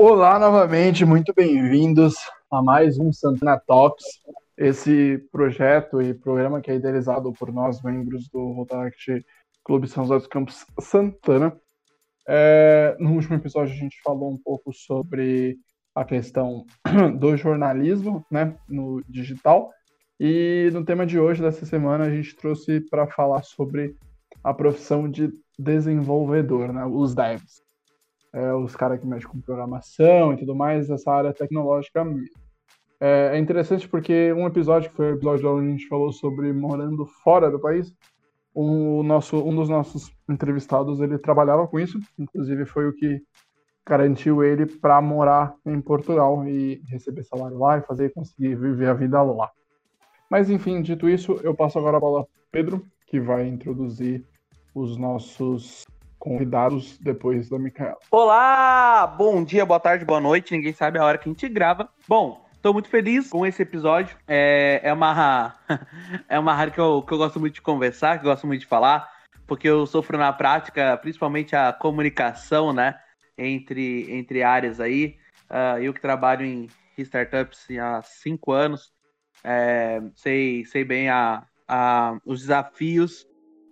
Olá novamente, muito bem-vindos a mais um Santana Talks, esse projeto e programa que é idealizado por nós, membros do Rotaract Clube São José dos Campos Santana. É, no último episódio a gente falou um pouco sobre a questão do jornalismo né, no digital, e no tema de hoje, dessa semana, a gente trouxe para falar sobre a profissão de desenvolvedor, né, os devs é, os caras que mexem com programação e tudo mais, essa área tecnológica. É, é, interessante porque um episódio, que foi o episódio onde a gente falou sobre morando fora do país, o nosso, um dos nossos entrevistados, ele trabalhava com isso, inclusive foi o que garantiu ele para morar em Portugal e receber salário lá e fazer conseguir viver a vida lá. Mas enfim, dito isso, eu passo agora a bola para Pedro, que vai introduzir os nossos convidados depois da Micaela. Olá! Bom dia, boa tarde, boa noite. Ninguém sabe a hora que a gente grava. Bom, Tô muito feliz com esse episódio. É, é uma é uma área que eu, que eu gosto muito de conversar, que eu gosto muito de falar, porque eu sofro na prática, principalmente a comunicação, né, entre, entre áreas aí. Uh, eu que trabalho em startups há cinco anos, é, sei, sei bem a, a, os desafios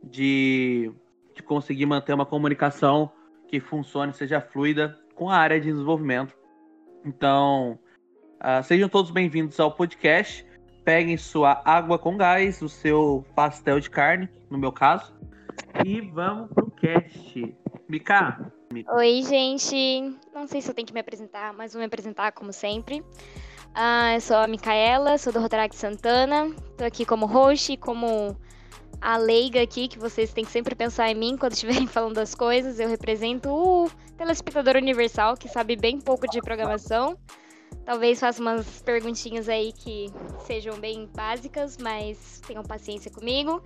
de de conseguir manter uma comunicação que funcione, seja fluida com a área de desenvolvimento. Então, uh, sejam todos bem-vindos ao podcast. Peguem sua água com gás, o seu pastel de carne, no meu caso, e vamos pro cast. Mica. Oi, gente. Não sei se eu tenho que me apresentar, mas vou me apresentar como sempre. Uh, eu sou a Micaela, sou do Rotaract Santana. Estou aqui como host, como a leiga aqui, que vocês têm que sempre pensar em mim quando estiverem falando das coisas. Eu represento o telespectador universal, que sabe bem pouco de programação. Talvez faça umas perguntinhas aí que sejam bem básicas, mas tenham paciência comigo.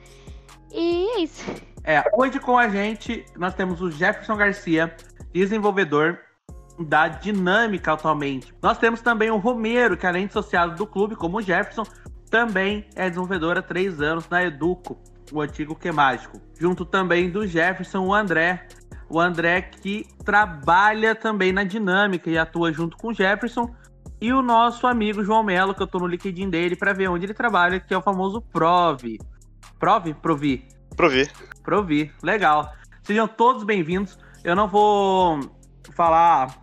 E é isso. É, hoje com a gente nós temos o Jefferson Garcia, desenvolvedor da Dinâmica atualmente. Nós temos também o Romero, que além de associado do clube, como o Jefferson, também é desenvolvedor há três anos na Educo o antigo Que Mágico. Junto também do Jefferson, o André. O André que trabalha também na dinâmica e atua junto com o Jefferson. E o nosso amigo João Melo, que eu tô no LinkedIn dele para ver onde ele trabalha, que é o famoso Prov. Prov? Provi. Provi. Provi. Legal. Sejam todos bem-vindos. Eu não vou falar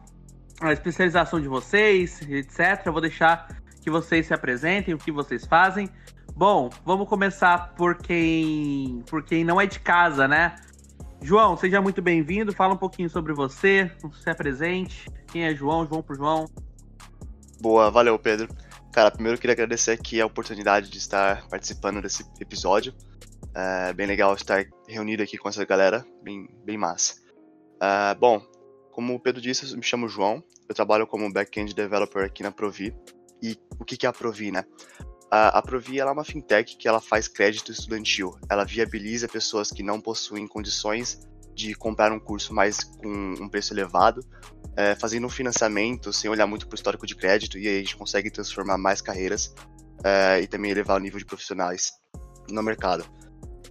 a especialização de vocês, etc. Eu vou deixar que vocês se apresentem, o que vocês fazem. Bom, vamos começar por quem, por quem não é de casa, né? João, seja muito bem-vindo. Fala um pouquinho sobre você, se apresente. Quem é João? João por João. Boa, valeu, Pedro. Cara, primeiro eu queria agradecer aqui a oportunidade de estar participando desse episódio. É bem legal estar reunido aqui com essa galera, bem, bem massa. É, bom, como o Pedro disse, eu me chamo João, eu trabalho como back-end developer aqui na Provi. E o que é a Provi, né? A, a Provi é uma fintech que ela faz crédito estudantil. Ela viabiliza pessoas que não possuem condições de comprar um curso mais com um preço elevado, é, fazendo um financiamento sem olhar muito para o histórico de crédito e aí a gente consegue transformar mais carreiras é, e também elevar o nível de profissionais no mercado.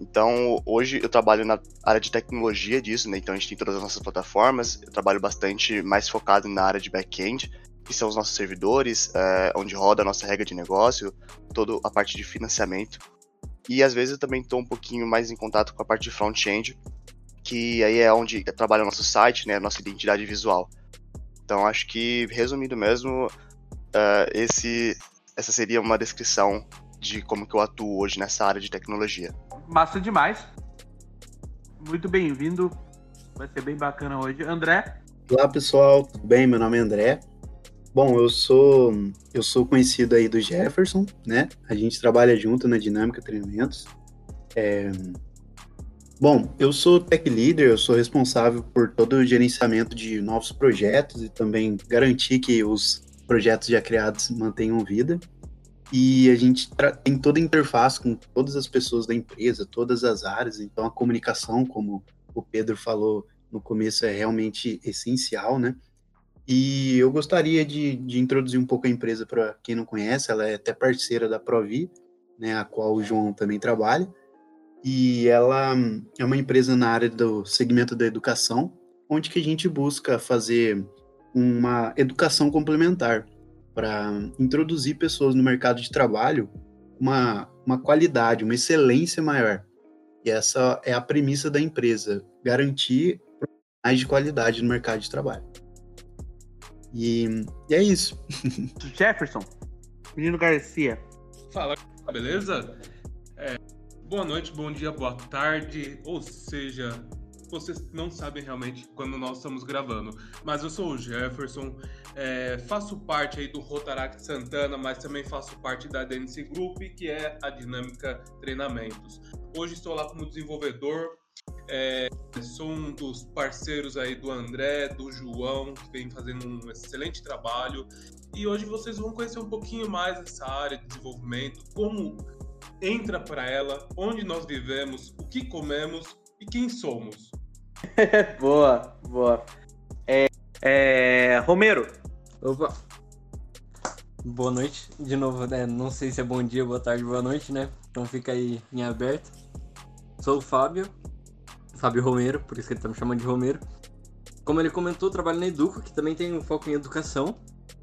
Então, hoje eu trabalho na área de tecnologia disso, né? Então a gente tem todas as nossas plataformas, eu trabalho bastante mais focado na área de back-end, que são os nossos servidores, é, onde roda a nossa regra de negócio, toda a parte de financiamento. E às vezes eu também estou um pouquinho mais em contato com a parte de front-end, que aí é onde trabalha o nosso site, né, a nossa identidade visual. Então acho que, resumindo mesmo, uh, esse, essa seria uma descrição de como que eu atuo hoje nessa área de tecnologia. Massa demais. Muito bem-vindo. Vai ser bem bacana hoje. André? Olá, pessoal. Tudo bem? Meu nome é André. Bom, eu sou eu sou conhecido aí do Jefferson, né? A gente trabalha junto na Dinâmica Treinamentos. É... Bom, eu sou tech leader, eu sou responsável por todo o gerenciamento de novos projetos e também garantir que os projetos já criados mantenham vida. E a gente tem toda a interface com todas as pessoas da empresa, todas as áreas, então a comunicação, como o Pedro falou no começo, é realmente essencial, né? E eu gostaria de, de introduzir um pouco a empresa para quem não conhece, ela é até parceira da Provi, né, a qual o João também trabalha. E ela é uma empresa na área do segmento da educação, onde que a gente busca fazer uma educação complementar para introduzir pessoas no mercado de trabalho uma, uma qualidade, uma excelência maior. E essa é a premissa da empresa, garantir mais de qualidade no mercado de trabalho. E, e é isso. Jefferson, menino Garcia. Fala, beleza? É, boa noite, bom dia, boa tarde, ou seja, vocês não sabem realmente quando nós estamos gravando. Mas eu sou o Jefferson, é, faço parte aí do Rotaract Santana, mas também faço parte da DNC Group, que é a Dinâmica Treinamentos. Hoje estou lá como desenvolvedor, é, sou um dos parceiros aí do André, do João, que vem fazendo um excelente trabalho. E hoje vocês vão conhecer um pouquinho mais essa área de desenvolvimento, como entra para ela, onde nós vivemos, o que comemos e quem somos. boa, boa. É, é, Romero. Opa. Boa noite. De novo, né? Não sei se é bom dia, boa tarde, boa noite, né? Então fica aí em aberto. Sou o Fábio. Fábio Romero, por isso que ele tá me chamando de Romero. Como ele comentou, trabalho na Educo, que também tem um foco em educação.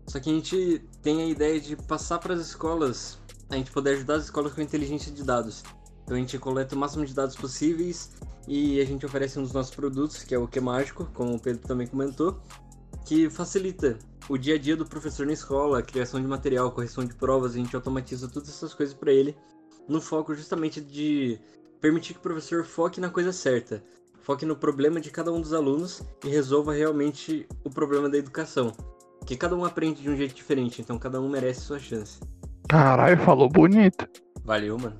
Só que a gente tem a ideia de passar para as escolas, a gente poder ajudar as escolas com inteligência de dados. Então a gente coleta o máximo de dados possíveis e a gente oferece um dos nossos produtos, que é o Que Mágico, como o Pedro também comentou, que facilita o dia a dia do professor na escola, a criação de material, correção de provas, a gente automatiza todas essas coisas para ele, no foco justamente de permitir que o professor foque na coisa certa, foque no problema de cada um dos alunos e resolva realmente o problema da educação. Que cada um aprende de um jeito diferente, então cada um merece sua chance. Caralho, falou bonito. Valeu, mano.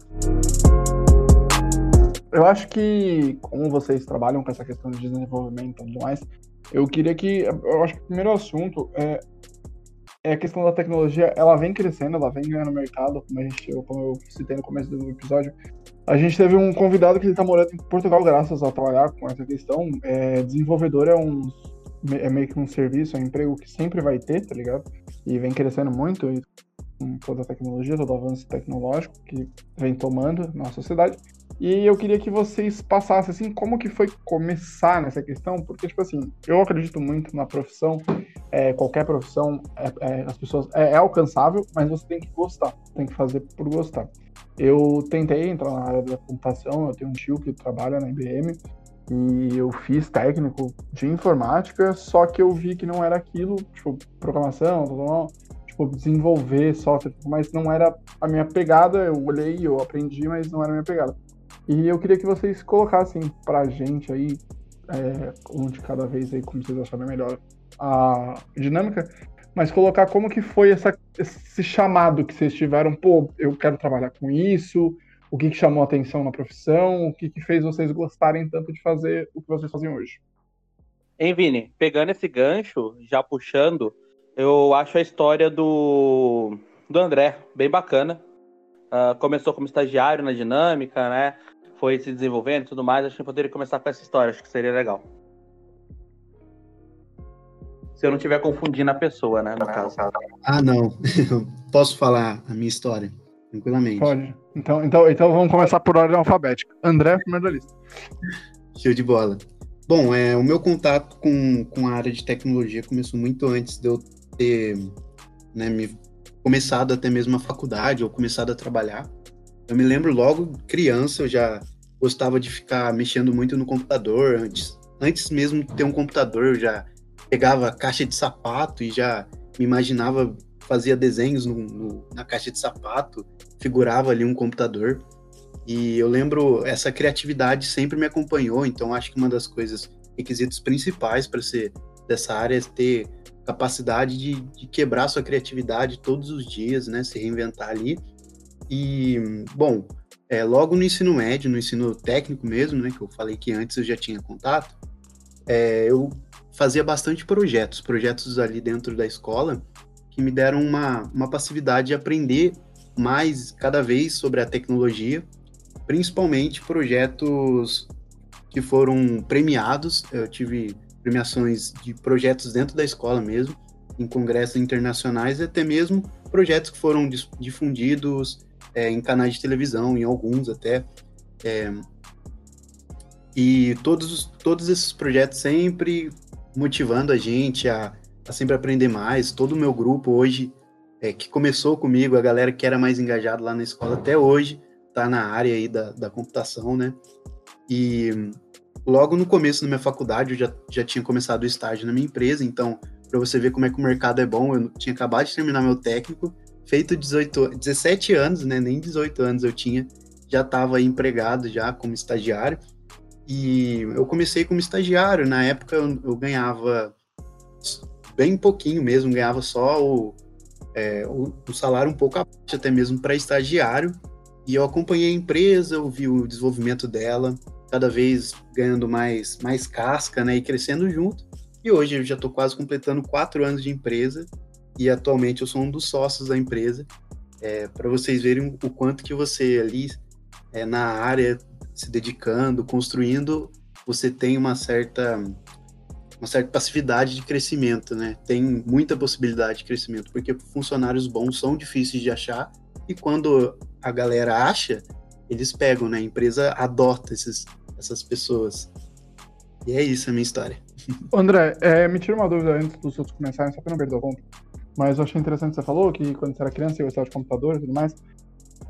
Eu acho que, como vocês trabalham com essa questão de desenvolvimento e tudo mais, eu queria que. Eu acho que o primeiro assunto é, é a questão da tecnologia. Ela vem crescendo, ela vem ganhando mercado, como, a gente, como eu citei no começo do episódio. A gente teve um convidado que ele está morando em Portugal, graças a trabalhar com essa questão. É, desenvolvedor é um. É meio que um serviço, é um emprego que sempre vai ter, tá ligado? E vem crescendo muito, e com toda a tecnologia, todo o avanço tecnológico que vem tomando na sociedade. E eu queria que vocês passassem assim como que foi começar nessa questão, porque tipo assim, eu acredito muito na profissão, é, qualquer profissão, é, é, as pessoas é, é, alcançável, mas você tem que gostar, tem que fazer por gostar. Eu tentei entrar na área da computação, eu tenho um tio que trabalha na IBM e eu fiz técnico de informática, só que eu vi que não era aquilo, tipo programação, tudo mal, tipo desenvolver software, mas não era a minha pegada. Eu olhei, eu aprendi, mas não era a minha pegada. E eu queria que vocês colocassem pra gente aí, é, um de cada vez aí, como vocês acharem melhor, a dinâmica, mas colocar como que foi essa, esse chamado que vocês tiveram, pô, eu quero trabalhar com isso, o que, que chamou atenção na profissão, o que, que fez vocês gostarem tanto de fazer o que vocês fazem hoje. Hein, Vini, pegando esse gancho, já puxando, eu acho a história do, do André bem bacana. Uh, começou como estagiário na dinâmica, né? foi se desenvolvendo e tudo mais, acho que poderia começar com essa história, acho que seria legal. Se eu não estiver confundindo a pessoa, né, no caso. Ah, não. Posso falar a minha história, tranquilamente. Pode. Então, então, então vamos começar por ordem alfabética. André, primeiro da lista. Show de bola. Bom, é, o meu contato com, com a área de tecnologia começou muito antes de eu ter né, me começado até mesmo a faculdade ou começado a trabalhar. Eu me lembro logo criança, eu já gostava de ficar mexendo muito no computador antes. Antes mesmo de ter um computador, eu já pegava caixa de sapato e já me imaginava, fazia desenhos no, no, na caixa de sapato, figurava ali um computador. E eu lembro, essa criatividade sempre me acompanhou, então acho que uma das coisas, requisitos principais para ser dessa área é ter capacidade de, de, quebrar sua criatividade todos os dias, né? Se reinventar ali. E, bom, é, logo no ensino médio, no ensino técnico mesmo, né, que eu falei que antes eu já tinha contato, é, eu fazia bastante projetos, projetos ali dentro da escola, que me deram uma, uma passividade de aprender mais cada vez sobre a tecnologia, principalmente projetos que foram premiados. Eu tive premiações de projetos dentro da escola mesmo, em congressos internacionais e até mesmo projetos que foram difundidos é, em canais de televisão, em alguns até. É, e todos, todos esses projetos sempre motivando a gente a, a sempre aprender mais. Todo o meu grupo hoje, é, que começou comigo, a galera que era mais engajada lá na escola até hoje, tá na área aí da, da computação, né? E logo no começo da minha faculdade, eu já, já tinha começado o estágio na minha empresa, então, para você ver como é que o mercado é bom, eu tinha acabado de terminar meu técnico, feito 18, 17 anos, né? Nem 18 anos eu tinha, já estava empregado já como estagiário. E eu comecei como estagiário, na época eu, eu ganhava bem pouquinho mesmo, ganhava só o, é, o, o salário um pouco abaixo, até mesmo para estagiário. E eu acompanhei a empresa, eu vi o desenvolvimento dela, cada vez ganhando mais, mais casca, né, e crescendo junto. E hoje eu já estou quase completando quatro anos de empresa e atualmente eu sou um dos sócios da empresa. É, para vocês verem o quanto que você ali é, na área se dedicando, construindo, você tem uma certa uma certa passividade de crescimento, né? Tem muita possibilidade de crescimento, porque funcionários bons são difíceis de achar e quando a galera acha, eles pegam, né? A empresa adota esses, essas pessoas. E é isso a minha história. André, é, me tira uma dúvida antes dos outros começarem, só para não perder o ponto. Mas eu achei interessante que você falou que quando você era criança você gostava de computador e tudo mais.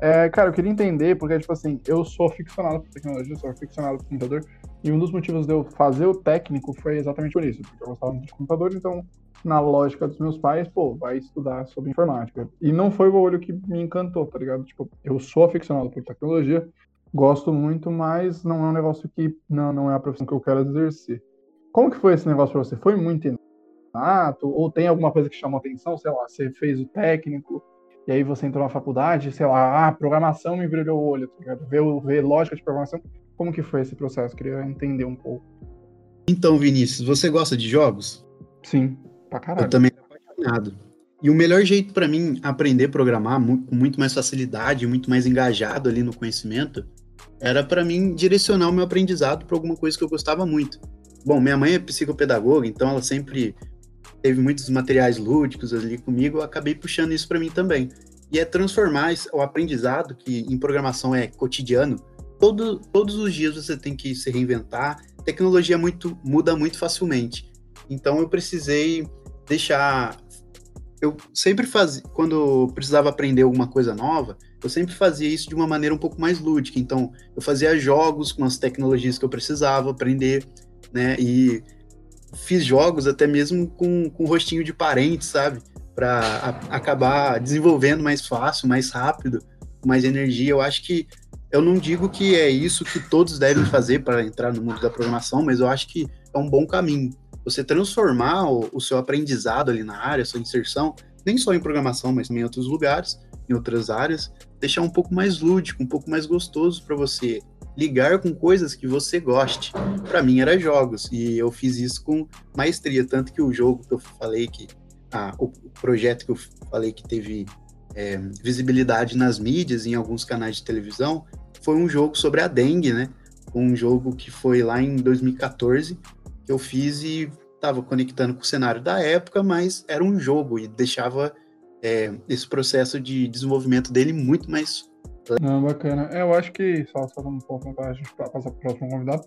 É, cara, eu queria entender, porque, tipo assim, eu sou aficionado por tecnologia, sou aficionado por computador, e um dos motivos de eu fazer o técnico foi exatamente por isso, porque eu gostava muito de computador, então, na lógica dos meus pais, pô, vai estudar sobre informática. E não foi o olho que me encantou, tá ligado? Tipo, eu sou aficionado por tecnologia, gosto muito, mas não é um negócio que, não, não é a profissão que eu quero exercer. Como que foi esse negócio pra você? Foi muito inato? Ou tem alguma coisa que chamou atenção? Sei lá, você fez o técnico, e aí você entrou na faculdade, sei lá, ah, programação me brilhou o olho, tá ligado? Ver, ver lógica de programação. Como que foi esse processo? Queria entender um pouco. Então, Vinícius, você gosta de jogos? Sim, pra caralho. Eu também sou apaixonado. E o melhor jeito para mim aprender a programar com muito mais facilidade, muito mais engajado ali no conhecimento, era para mim direcionar o meu aprendizado para alguma coisa que eu gostava muito. Bom, minha mãe é psicopedagoga, então ela sempre teve muitos materiais lúdicos ali comigo, eu acabei puxando isso para mim também. E é transformar o aprendizado, que em programação é cotidiano, todo, todos os dias você tem que se reinventar, tecnologia muito, muda muito facilmente. Então eu precisei deixar. Eu sempre fazia, quando precisava aprender alguma coisa nova, eu sempre fazia isso de uma maneira um pouco mais lúdica. Então eu fazia jogos com as tecnologias que eu precisava aprender, né? E fiz jogos até mesmo com, com rostinho de parente, sabe? Para acabar desenvolvendo mais fácil, mais rápido, com mais energia. Eu acho que eu não digo que é isso que todos devem fazer para entrar no mundo da programação, mas eu acho que é um bom caminho. Você transformar o, o seu aprendizado ali na área, sua inserção, nem só em programação, mas em outros lugares, em outras áreas, deixar um pouco mais lúdico, um pouco mais gostoso para você ligar com coisas que você goste. Para mim era jogos e eu fiz isso com maestria, tanto que o jogo que eu falei que ah, o projeto que eu falei que teve é, visibilidade nas mídias, em alguns canais de televisão, foi um jogo sobre a dengue, né? Um jogo que foi lá em 2014 que eu fiz e estava conectando com o cenário da época, mas era um jogo e deixava é, esse processo de desenvolvimento dele muito mais não, bacana. É, eu acho que, só, só um pouco para a gente passar para o próximo convidado,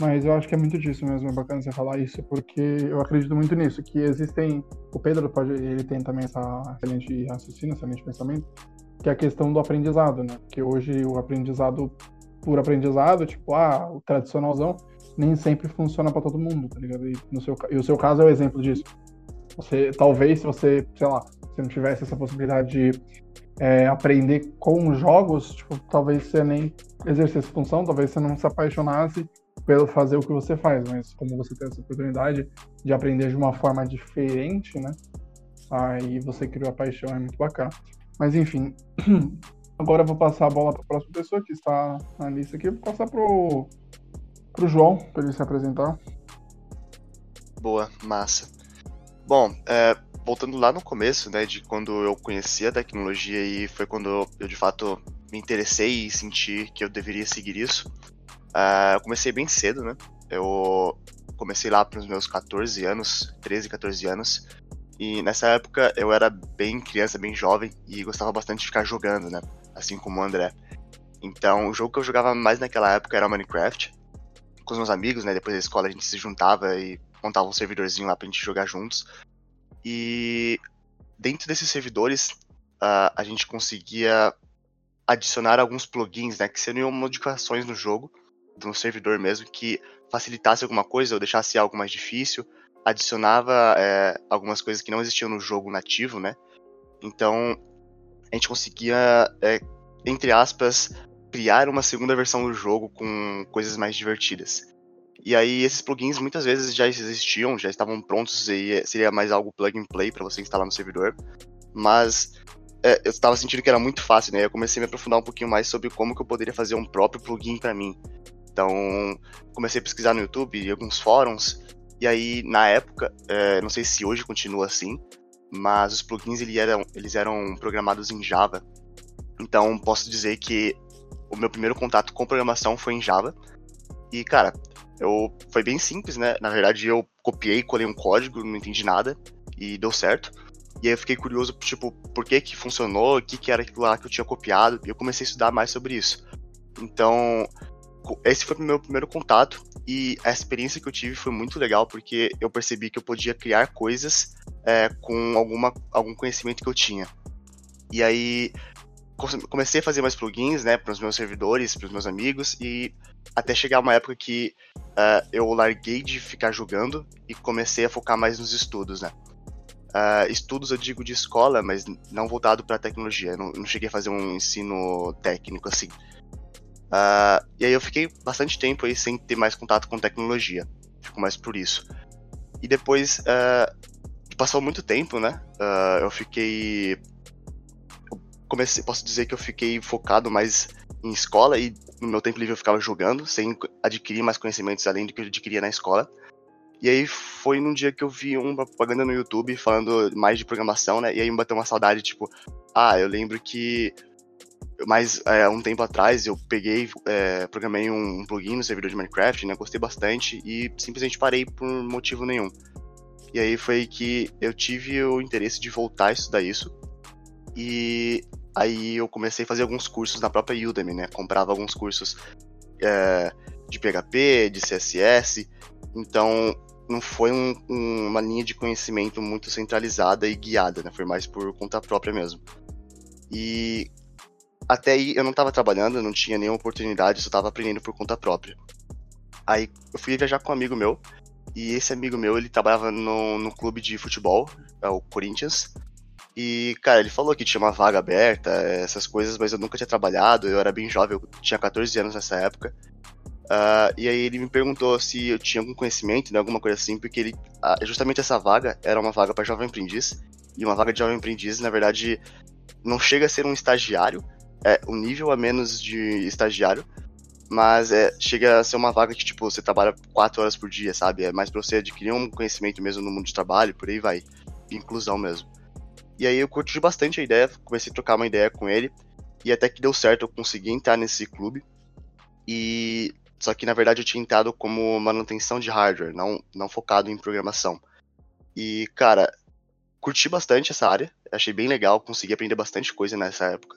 mas eu acho que é muito disso mesmo, é bacana você falar isso, porque eu acredito muito nisso, que existem, o Pedro pode, ele tem também essa excelente raciocínio, excelente pensamento, que é a questão do aprendizado, né? Porque hoje o aprendizado por aprendizado, tipo, ah, o tradicionalzão, nem sempre funciona para todo mundo, tá ligado? E, no seu, e o seu caso é o exemplo disso. Você, talvez, se você, sei lá, se não tivesse essa possibilidade de é, aprender com jogos, tipo, talvez você nem exercesse função, talvez você não se apaixonasse pelo fazer o que você faz, mas como você tem essa oportunidade de aprender de uma forma diferente, né? Aí você criou a paixão, é muito bacana. Mas enfim, agora eu vou passar a bola para a próxima pessoa que está na lista aqui. Vou passar pro, pro João, para ele se apresentar. Boa, massa. Bom, é, voltando lá no começo, né, de quando eu conheci a tecnologia e foi quando eu, de fato me interessei e senti que eu deveria seguir isso. Uh, eu comecei bem cedo, né? Eu comecei lá para os meus 14 anos, 13, 14 anos. E nessa época eu era bem criança, bem jovem e gostava bastante de ficar jogando, né? Assim como o André. Então, o jogo que eu jogava mais naquela época era Minecraft. Com os meus amigos, né? Depois da escola a gente se juntava e montava um servidorzinho lá pra gente jogar juntos. E dentro desses servidores, uh, a gente conseguia adicionar alguns plugins, né, que seriam modificações no jogo, no servidor mesmo, que facilitasse alguma coisa ou deixasse algo mais difícil, adicionava é, algumas coisas que não existiam no jogo nativo, né? Então a gente conseguia, é, entre aspas, criar uma segunda versão do jogo com coisas mais divertidas. E aí esses plugins muitas vezes já existiam, já estavam prontos e seria mais algo plug and play para você instalar no servidor. Mas é, eu estava sentindo que era muito fácil, né? Eu comecei a me aprofundar um pouquinho mais sobre como que eu poderia fazer um próprio plugin para mim. Então comecei a pesquisar no YouTube e alguns fóruns. E aí na época, é, não sei se hoje continua assim, mas os plugins eles eram, eles eram programados em Java. Então posso dizer que o meu primeiro contato com programação foi em Java. E, cara, eu foi bem simples, né? Na verdade, eu copiei, colei um código, não entendi nada e deu certo. E aí eu fiquei curioso, tipo, por que que funcionou, o que que era aquilo lá que eu tinha copiado, e eu comecei a estudar mais sobre isso. Então, esse foi o meu primeiro contato e a experiência que eu tive foi muito legal porque eu percebi que eu podia criar coisas é, com alguma, algum conhecimento que eu tinha. E aí comecei a fazer mais plugins, né, para os meus servidores, para os meus amigos e até chegar uma época que uh, eu larguei de ficar jogando e comecei a focar mais nos estudos, né. Uh, estudos eu digo de escola, mas não voltado para tecnologia. Não, não, cheguei a fazer um ensino técnico assim. Uh, e aí eu fiquei bastante tempo aí sem ter mais contato com tecnologia. Fico mais por isso. E depois passou muito tempo, né? eu fiquei comecei, posso dizer que eu fiquei focado mais em escola e no meu tempo livre eu ficava jogando, sem adquirir mais conhecimentos além do que eu adquiria na escola. E aí foi num dia que eu vi uma propaganda no YouTube falando mais de programação, né? E aí me bateu uma saudade, tipo, ah, eu lembro que mais é, um tempo atrás eu peguei, é, programei um plugin no servidor de Minecraft, né? Gostei bastante e simplesmente parei por motivo nenhum. E aí foi que eu tive o interesse de voltar a estudar isso. E Aí eu comecei a fazer alguns cursos na própria Udemy, né? Comprava alguns cursos é, de PHP, de CSS. Então não foi um, um, uma linha de conhecimento muito centralizada e guiada, né? Foi mais por conta própria mesmo. E até aí eu não estava trabalhando, não tinha nenhuma oportunidade, só estava aprendendo por conta própria. Aí eu fui viajar com um amigo meu, e esse amigo meu ele trabalhava no, no clube de futebol, é o Corinthians, e, cara, ele falou que tinha uma vaga aberta, essas coisas, mas eu nunca tinha trabalhado, eu era bem jovem, eu tinha 14 anos nessa época. Uh, e aí ele me perguntou se eu tinha algum conhecimento, né, alguma coisa assim, porque ele, uh, justamente essa vaga era uma vaga para jovem aprendiz, e uma vaga de jovem aprendiz, na verdade, não chega a ser um estagiário, é um nível a menos de estagiário, mas é, chega a ser uma vaga que, tipo, você trabalha 4 horas por dia, sabe? É mais pra você adquirir um conhecimento mesmo no mundo de trabalho, por aí vai. Inclusão mesmo. E aí eu curti bastante a ideia, comecei a trocar uma ideia com ele. E até que deu certo, eu consegui entrar nesse clube. E só que na verdade eu tinha entrado como manutenção de hardware, não, não focado em programação. E cara, curti bastante essa área, achei bem legal, consegui aprender bastante coisa nessa época.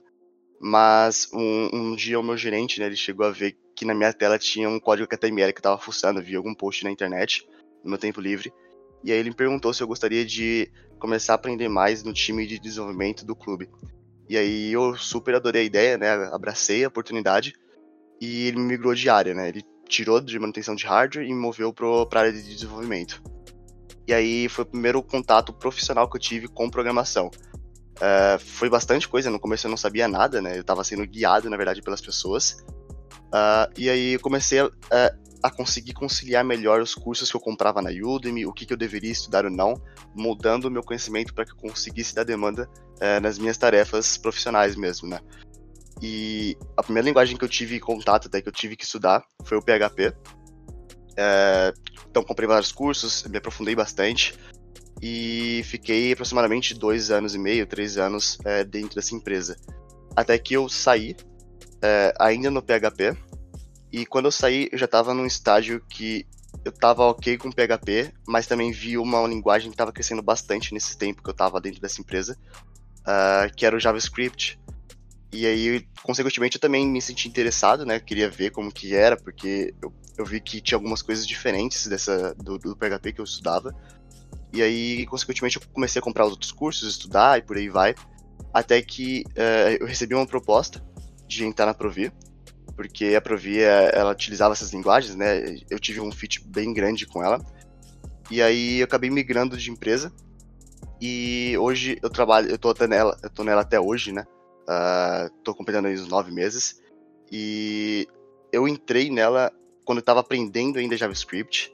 Mas um, um dia o meu gerente, né, ele chegou a ver que na minha tela tinha um código HTML que eu tava fuçando, vi algum post na internet, no meu tempo livre. E aí ele me perguntou se eu gostaria de começar a aprender mais no time de desenvolvimento do clube. E aí eu super adorei a ideia, né? Abracei a oportunidade e ele me migrou de área, né? Ele tirou de manutenção de hardware e me moveu para a área de desenvolvimento. E aí foi o primeiro contato profissional que eu tive com programação. Uh, foi bastante coisa, no começo eu não sabia nada, né? Eu estava sendo guiado, na verdade, pelas pessoas. Uh, e aí eu comecei a, a conseguir conciliar melhor os cursos que eu comprava na Udemy, o que, que eu deveria estudar ou não, moldando o meu conhecimento para que eu conseguisse dar demanda é, nas minhas tarefas profissionais mesmo, né? E a primeira linguagem que eu tive contato, até que eu tive que estudar, foi o PHP. É, então comprei vários cursos, me aprofundei bastante e fiquei aproximadamente dois anos e meio, três anos é, dentro dessa empresa. Até que eu saí, ainda no PHP, e quando eu saí, eu já estava num estágio que eu estava ok com PHP, mas também vi uma linguagem que estava crescendo bastante nesse tempo que eu estava dentro dessa empresa, uh, que era o JavaScript. E aí, consequentemente, eu também me senti interessado, né? Queria ver como que era, porque eu, eu vi que tinha algumas coisas diferentes dessa do, do PHP que eu estudava. E aí, consequentemente, eu comecei a comprar os outros cursos, estudar e por aí vai. Até que uh, eu recebi uma proposta de entrar na Provi, porque a Provi, eh, ela utilizava essas linguagens, né? Eu tive um fit bem grande com ela. E aí eu acabei migrando de empresa. E hoje eu trabalho, eu tô nela, eu tô nela até hoje, né? Uh, tô completando aí os nove meses. E eu entrei nela quando eu tava aprendendo ainda JavaScript.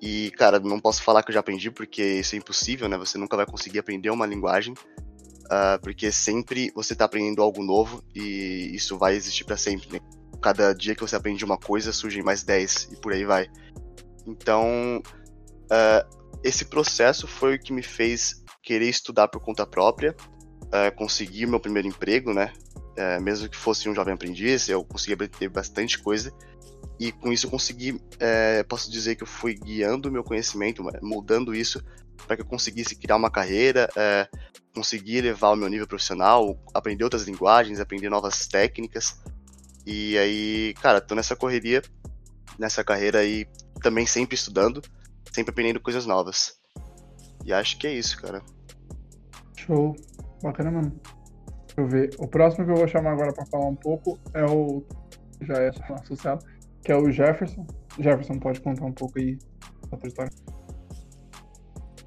E, cara, não posso falar que eu já aprendi, porque isso é impossível, né? Você nunca vai conseguir aprender uma linguagem, uh, porque sempre você está aprendendo algo novo e isso vai existir para sempre, né? Cada dia que você aprende uma coisa, surgem mais 10 e por aí vai. Então, uh, esse processo foi o que me fez querer estudar por conta própria, uh, conseguir meu primeiro emprego, né? Uh, mesmo que fosse um jovem aprendiz, eu consegui aprender bastante coisa e com isso eu consegui, é, posso dizer que eu fui guiando o meu conhecimento, moldando isso para que eu conseguisse criar uma carreira, é, conseguir elevar o meu nível profissional, aprender outras linguagens, aprender novas técnicas. E aí, cara, tô nessa correria, nessa carreira aí, também sempre estudando, sempre aprendendo coisas novas. E acho que é isso, cara. Show. Bacana mesmo. Deixa eu ver. O próximo que eu vou chamar agora para falar um pouco é o. Já é associado que é o Jefferson. Jefferson, pode contar um pouco aí a tua história?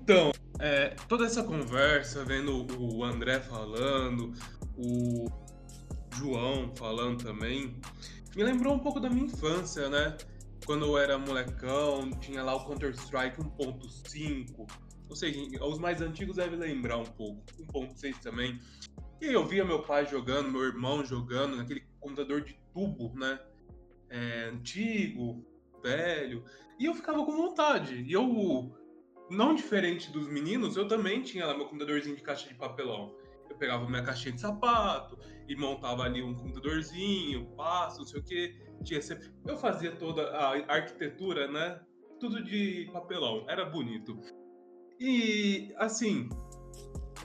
Então, é, toda essa conversa, vendo o André falando, o João falando também, me lembrou um pouco da minha infância, né? Quando eu era molecão, tinha lá o Counter-Strike 1.5. Ou seja, os mais antigos devem lembrar um pouco. 1.6 também. E eu via meu pai jogando, meu irmão jogando naquele computador de tubo, né? é, antigo, velho, e eu ficava com vontade. E eu, não diferente dos meninos, eu também tinha lá meu computadorzinho de caixa de papelão. Eu pegava minha caixinha de sapato e montava ali um computadorzinho, passo, não sei o que. Tinha sempre... Eu fazia toda a arquitetura, né? Tudo de papelão, era bonito. E assim,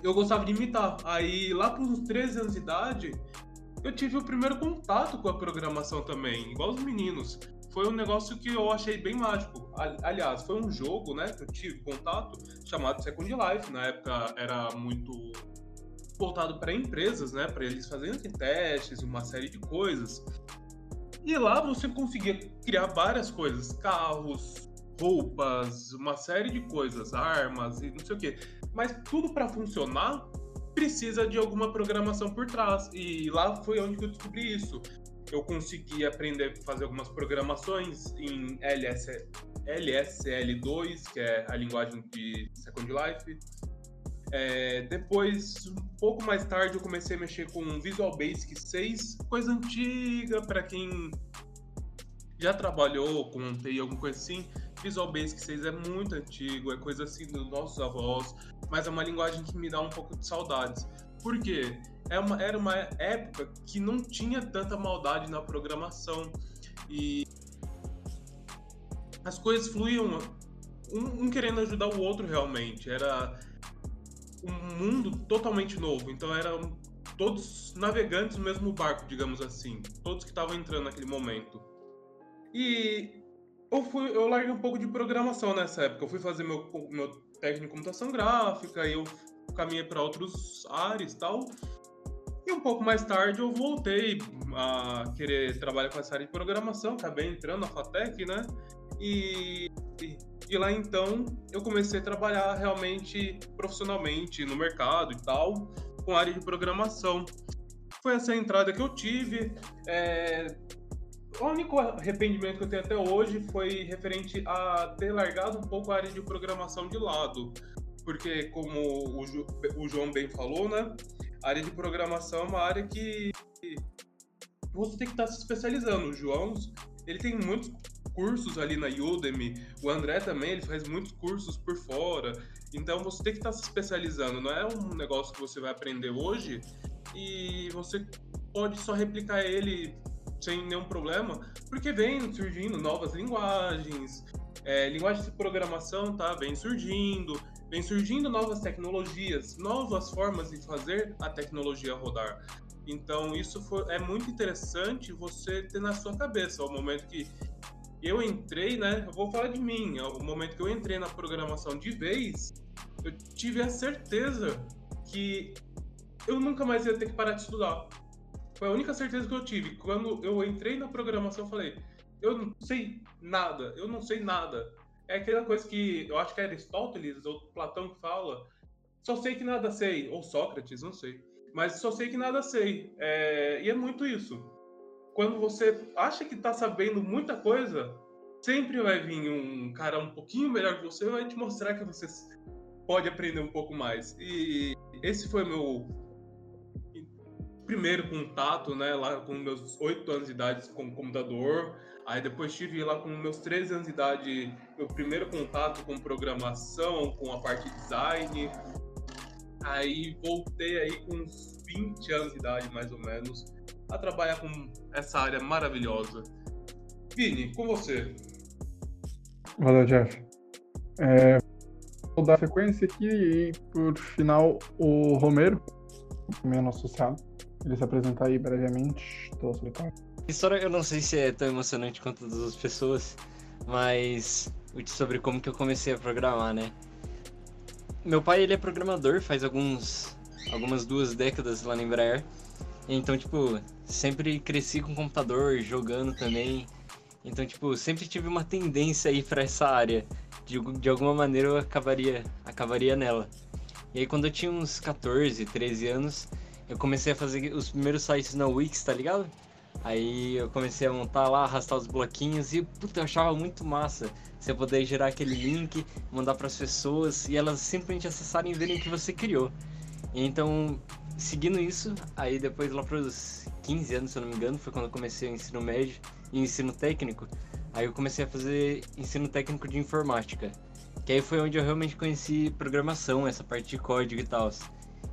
eu gostava de imitar. Aí lá para uns 13 anos de idade, eu tive o primeiro contato com a programação também, igual os meninos. Foi um negócio que eu achei bem mágico. Aliás, foi um jogo, né, que eu tive contato, chamado Second Life. Na época era muito voltado para empresas, né, para eles fazerem testes, uma série de coisas. E lá você conseguia criar várias coisas, carros, roupas, uma série de coisas, armas e não sei o quê. Mas tudo para funcionar precisa de alguma programação por trás. E lá foi onde eu descobri isso. Eu consegui aprender a fazer algumas programações em LS, LSL2, que é a linguagem de Second Life. É, depois, um pouco mais tarde, eu comecei a mexer com Visual Basic 6, coisa antiga para quem já trabalhou com TI, alguma coisa assim. Visual Basic 6 é muito antigo, é coisa assim dos nossos avós mas é uma linguagem que me dá um pouco de saudades. Por quê? É uma, era uma época que não tinha tanta maldade na programação e as coisas fluíam, um, um querendo ajudar o outro realmente. Era um mundo totalmente novo, então eram todos navegantes no mesmo barco, digamos assim, todos que estavam entrando naquele momento. E eu fui, eu larguei um pouco de programação nessa época. Eu fui fazer meu, meu técnico em computação gráfica, eu caminhei para outros áreas e tal. E um pouco mais tarde eu voltei a querer trabalhar com essa área de programação, acabei entrando na FATEC, né? E, e, lá então eu comecei a trabalhar realmente profissionalmente no mercado e tal, com a área de programação. Foi essa entrada que eu tive. É, o único arrependimento que eu tenho até hoje foi referente a ter largado um pouco a área de programação de lado. Porque, como o, Ju, o João bem falou, né? A área de programação é uma área que você tem que estar se especializando. O João, ele tem muitos cursos ali na Udemy, o André também, ele faz muitos cursos por fora. Então você tem que estar se especializando, não é um negócio que você vai aprender hoje e você pode só replicar ele sem nenhum problema, porque vem surgindo novas linguagens, é, linguagens de programação tá, vem surgindo, vem surgindo novas tecnologias, novas formas de fazer a tecnologia rodar. Então isso foi, é muito interessante você ter na sua cabeça o momento que eu entrei, né? Eu vou falar de mim, o momento que eu entrei na programação de vez, eu tive a certeza que eu nunca mais ia ter que parar de estudar. Foi a única certeza que eu tive. Quando eu entrei na programação, eu falei: eu não sei nada, eu não sei nada. É aquela coisa que eu acho que é Aristóteles ou Platão que fala: só sei que nada sei, ou Sócrates, não sei. Mas só sei que nada sei. É... E é muito isso. Quando você acha que está sabendo muita coisa, sempre vai vir um cara um pouquinho melhor que você e vai te mostrar que você pode aprender um pouco mais. E esse foi meu primeiro contato, né, lá com meus oito anos de idade com o computador. Aí depois tive lá com meus 13 anos de idade meu primeiro contato com programação, com a parte de design. Aí voltei aí com uns 20 anos de idade, mais ou menos, a trabalhar com essa área maravilhosa. Vini, com você. Valeu, Jeff. É, vou dar sequência aqui e, por final, o Romero, meu associado. Ele se apresentar aí brevemente, toda solitária. História eu não sei se é tão emocionante quanto das outras pessoas, mas sobre como que eu comecei a programar, né? Meu pai, ele é programador faz alguns algumas duas décadas lá na Embraer. Então, tipo, sempre cresci com computador, jogando também. Então, tipo, sempre tive uma tendência aí para essa área. De, de alguma maneira eu acabaria, acabaria nela. E aí, quando eu tinha uns 14, 13 anos, eu comecei a fazer os primeiros sites na Wix, tá ligado? Aí eu comecei a montar lá, arrastar os bloquinhos e, puta, eu achava muito massa você poder gerar aquele link, mandar para as pessoas e elas simplesmente acessarem e verem o que você criou. Então, seguindo isso, aí depois lá para os 15 anos, se eu não me engano, foi quando eu comecei o ensino médio e ensino técnico. Aí eu comecei a fazer ensino técnico de informática. Que aí foi onde eu realmente conheci programação, essa parte de código e tal.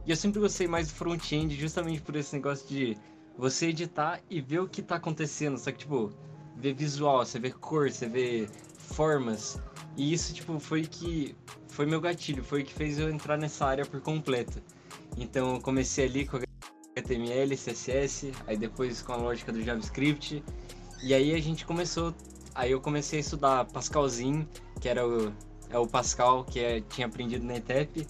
E eu sempre gostei mais do front-end justamente por esse negócio de você editar e ver o que tá acontecendo. Só que, tipo, ver visual, você vê cor, você vê formas. E isso, tipo, foi que. Foi meu gatilho, foi o que fez eu entrar nessa área por completo. Então eu comecei ali com HTML, CSS, aí depois com a lógica do JavaScript. E aí a gente começou. Aí eu comecei a estudar Pascalzinho, que era o, é o Pascal que é, tinha aprendido na ETEP.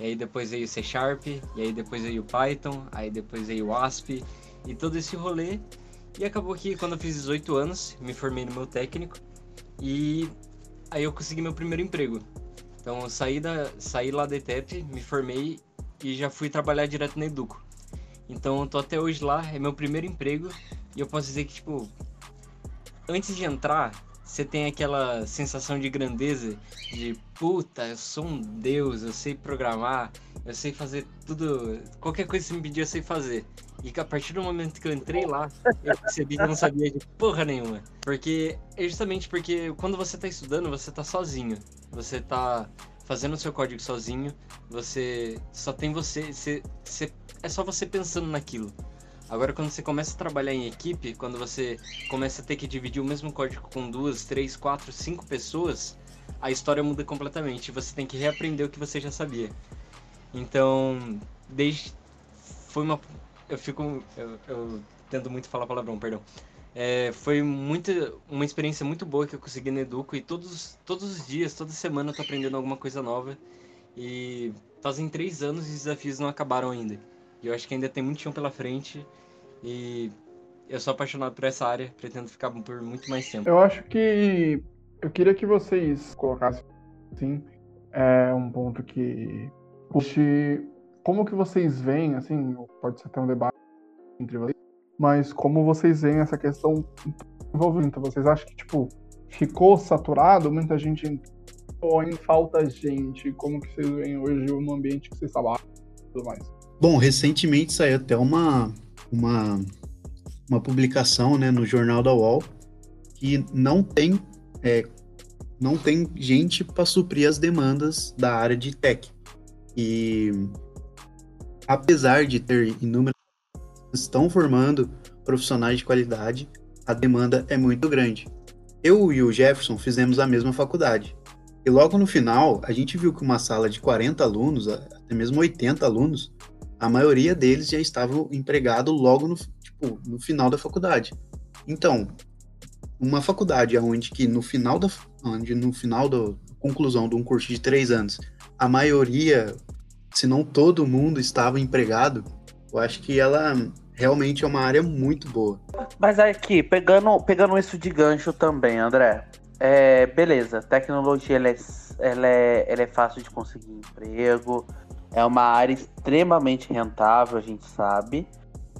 E aí depois veio o C Sharp, e aí depois veio o Python, aí depois veio o ASP, e todo esse rolê. E acabou que quando eu fiz 18 anos, me formei no meu técnico, e aí eu consegui meu primeiro emprego. Então eu saí, da, saí lá da ETEP, me formei e já fui trabalhar direto na Educo. Então eu tô até hoje lá, é meu primeiro emprego, e eu posso dizer que, tipo, antes de entrar, você tem aquela sensação de grandeza, de puta, eu sou um deus, eu sei programar, eu sei fazer tudo, qualquer coisa que você me pedir eu sei fazer. E a partir do momento que eu entrei lá, eu percebi que eu não sabia de porra nenhuma. Porque é justamente porque quando você tá estudando, você tá sozinho. Você tá fazendo o seu código sozinho, você só tem você, você, você é só você pensando naquilo. Agora, quando você começa a trabalhar em equipe, quando você começa a ter que dividir o mesmo código com duas, três, quatro, cinco pessoas, a história muda completamente. Você tem que reaprender o que você já sabia. Então, desde. Foi uma. Eu fico. Eu, eu tento muito falar palavrão, perdão. É, foi muito, uma experiência muito boa que eu consegui no Educo e todos, todos os dias, toda semana eu tô aprendendo alguma coisa nova. E fazem três anos e os desafios não acabaram ainda. E eu acho que ainda tem muito chão pela frente. E eu sou apaixonado por essa área, pretendo ficar por muito mais tempo. Eu acho que eu queria que vocês colocassem assim, é um ponto que como que vocês veem, assim, pode ser até um debate entre vocês, mas como vocês veem essa questão envolvimento? Vocês acham que, tipo, ficou saturado? Muita gente ou ainda falta gente? Como que vocês veem hoje no ambiente que vocês trabalham e tudo mais? Bom, recentemente saiu até uma uma, uma publicação né, no jornal da UOL que não tem, é, não tem gente para suprir as demandas da área de tech. E apesar de ter inúmeras estão formando profissionais de qualidade, a demanda é muito grande. Eu e o Jefferson fizemos a mesma faculdade. E logo no final, a gente viu que uma sala de 40 alunos, até mesmo 80 alunos, a maioria deles já estavam empregados logo no, tipo, no final da faculdade. Então, uma faculdade onde que no final da onde no final do conclusão de um curso de três anos, a maioria, se não todo mundo, estava empregado, eu acho que ela realmente é uma área muito boa. Mas aqui, pegando, pegando isso de gancho também, André, é, beleza, tecnologia ela é, ela, é, ela é fácil de conseguir emprego, é uma área extremamente rentável, a gente sabe.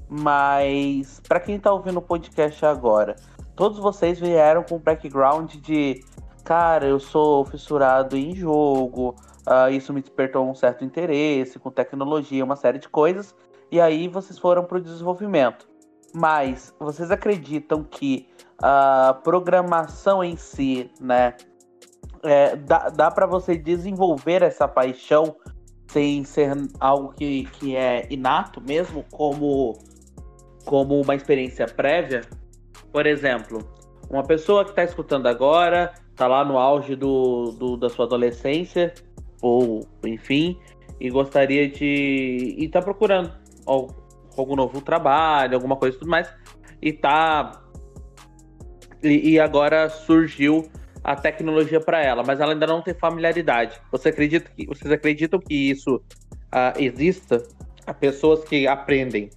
Mas para quem tá ouvindo o podcast agora, todos vocês vieram com background de cara, eu sou fissurado em jogo, uh, isso me despertou um certo interesse com tecnologia, uma série de coisas, e aí vocês foram para o desenvolvimento. Mas vocês acreditam que a programação em si, né, é, dá, dá para você desenvolver essa paixão sem ser algo que, que é inato mesmo, como, como uma experiência prévia? Por exemplo, uma pessoa que está escutando agora, está lá no auge do, do, da sua adolescência, ou enfim, e gostaria de. e está procurando algum novo trabalho, alguma coisa e tudo mais, e tá. E, e agora surgiu a tecnologia para ela, mas ela ainda não tem familiaridade. Você acredita que, vocês acreditam que isso uh, exista? Há pessoas que aprendem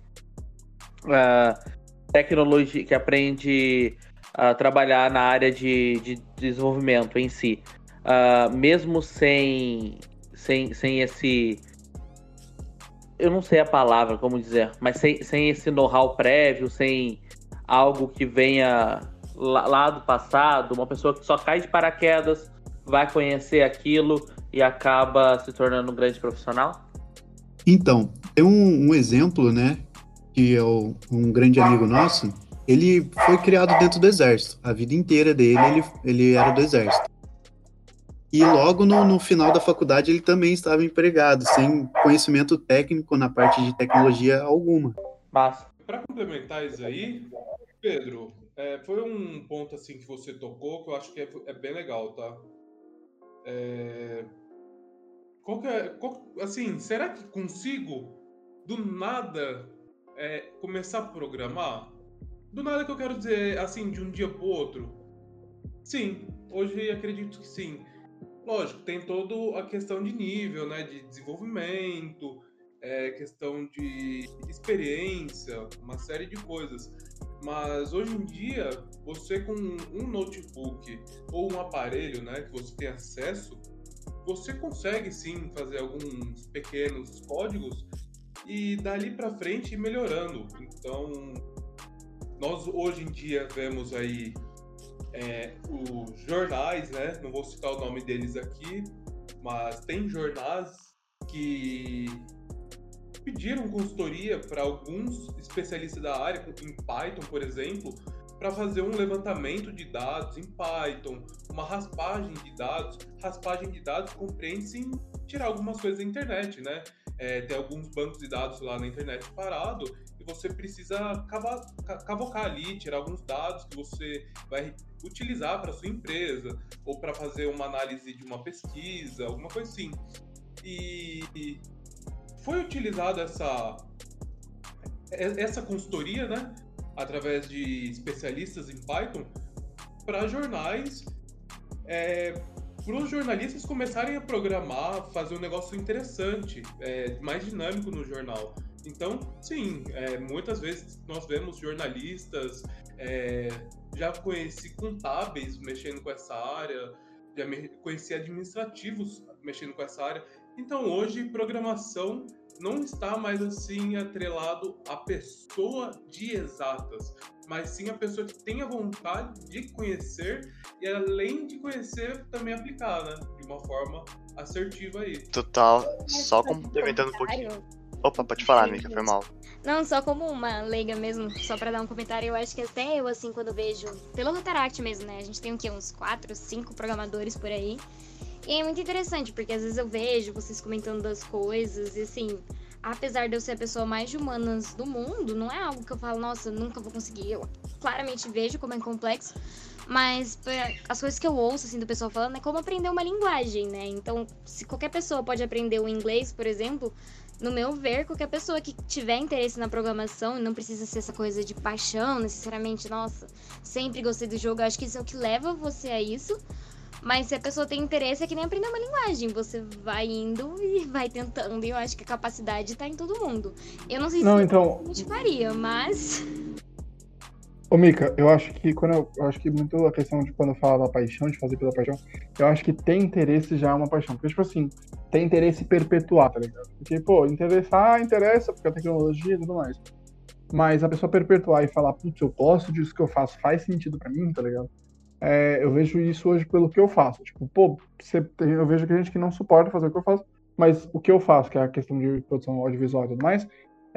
uh, tecnologia, que aprende a trabalhar na área de, de desenvolvimento em si, uh, mesmo sem, sem, sem esse eu não sei a palavra, como dizer, mas sem, sem esse know-how prévio, sem algo que venha lá, lá, do passado, uma pessoa que só cai de paraquedas, vai conhecer aquilo e acaba se tornando um grande profissional? Então, tem um, um exemplo, né, que é o, um grande amigo nosso, ele foi criado dentro do exército. A vida inteira dele, ele, ele era do exército. E logo no, no, final da faculdade ele também estava empregado, sem conhecimento técnico na parte de tecnologia alguma. Para complementar isso aí, Pedro, é, foi um ponto assim que você tocou que eu acho que é, é bem legal, tá? É, qual que é, qual, assim, será que consigo do nada é, começar a programar? Do nada que eu quero dizer, assim, de um dia para outro? Sim, hoje acredito que sim. Lógico, tem toda a questão de nível, né, de desenvolvimento, é, questão de experiência, uma série de coisas. Mas hoje em dia, você com um notebook ou um aparelho, né, que você tem acesso, você consegue sim fazer alguns pequenos códigos e dali para frente ir melhorando. Então, nós hoje em dia vemos aí é, os jornais, né? Não vou citar o nome deles aqui, mas tem jornais que pediram consultoria para alguns especialistas da área, em Python, por exemplo, para fazer um levantamento de dados em Python, uma raspagem de dados. Raspagem de dados compreende-se em tirar algumas coisas da internet, né? É, tem alguns bancos de dados lá na internet parado você precisa cavocar ali, tirar alguns dados que você vai utilizar para sua empresa ou para fazer uma análise de uma pesquisa, alguma coisa assim. E foi utilizada essa essa consultoria, né, através de especialistas em Python para jornais, é, para os jornalistas começarem a programar, fazer um negócio interessante, é, mais dinâmico no jornal. Então, sim, é, muitas vezes nós vemos jornalistas, é, já conheci contábeis mexendo com essa área, já conheci administrativos mexendo com essa área. Então, hoje, programação não está mais assim atrelado à pessoa de exatas, mas sim a pessoa que tem a vontade de conhecer e além de conhecer também aplicar, né? De uma forma assertiva aí. Total, só complementando um pouquinho. Opa, pode falar, Mika, foi mal. Não, só como uma leiga mesmo, só para dar um comentário, eu acho que até eu, assim, quando vejo, pelo Rotaract mesmo, né? A gente tem o quê? Uns quatro, cinco programadores por aí. E é muito interessante, porque às vezes eu vejo vocês comentando das coisas, e assim, apesar de eu ser a pessoa mais de humanas do mundo, não é algo que eu falo, nossa, nunca vou conseguir. Eu claramente vejo como é complexo, mas as coisas que eu ouço, assim, do pessoal falando é como aprender uma linguagem, né? Então, se qualquer pessoa pode aprender o inglês, por exemplo, no meu ver, qualquer pessoa que tiver interesse na programação, não precisa ser essa coisa de paixão, necessariamente, nossa, sempre gostei do jogo, acho que isso é o que leva você a isso. Mas se a pessoa tem interesse, é que nem aprender uma linguagem. Você vai indo e vai tentando. E eu acho que a capacidade tá em todo mundo. Eu não sei Não, se então, eu faria, mas. Ô, Mika, eu acho que quando eu, eu acho que muito a questão de quando fala da paixão, de fazer pela paixão, eu acho que ter interesse já é uma paixão. Porque, tipo assim, tem interesse perpetuar, tá ligado? Porque, pô, interessar, interessa, porque a tecnologia e tudo mais. Mas a pessoa perpetuar e falar, putz, eu gosto disso que eu faço, faz sentido pra mim, tá ligado? É, eu vejo isso hoje pelo que eu faço. Tipo, pô, você, eu vejo que tem gente que não suporta fazer o que eu faço, mas o que eu faço, que é a questão de produção audiovisual e tudo mais,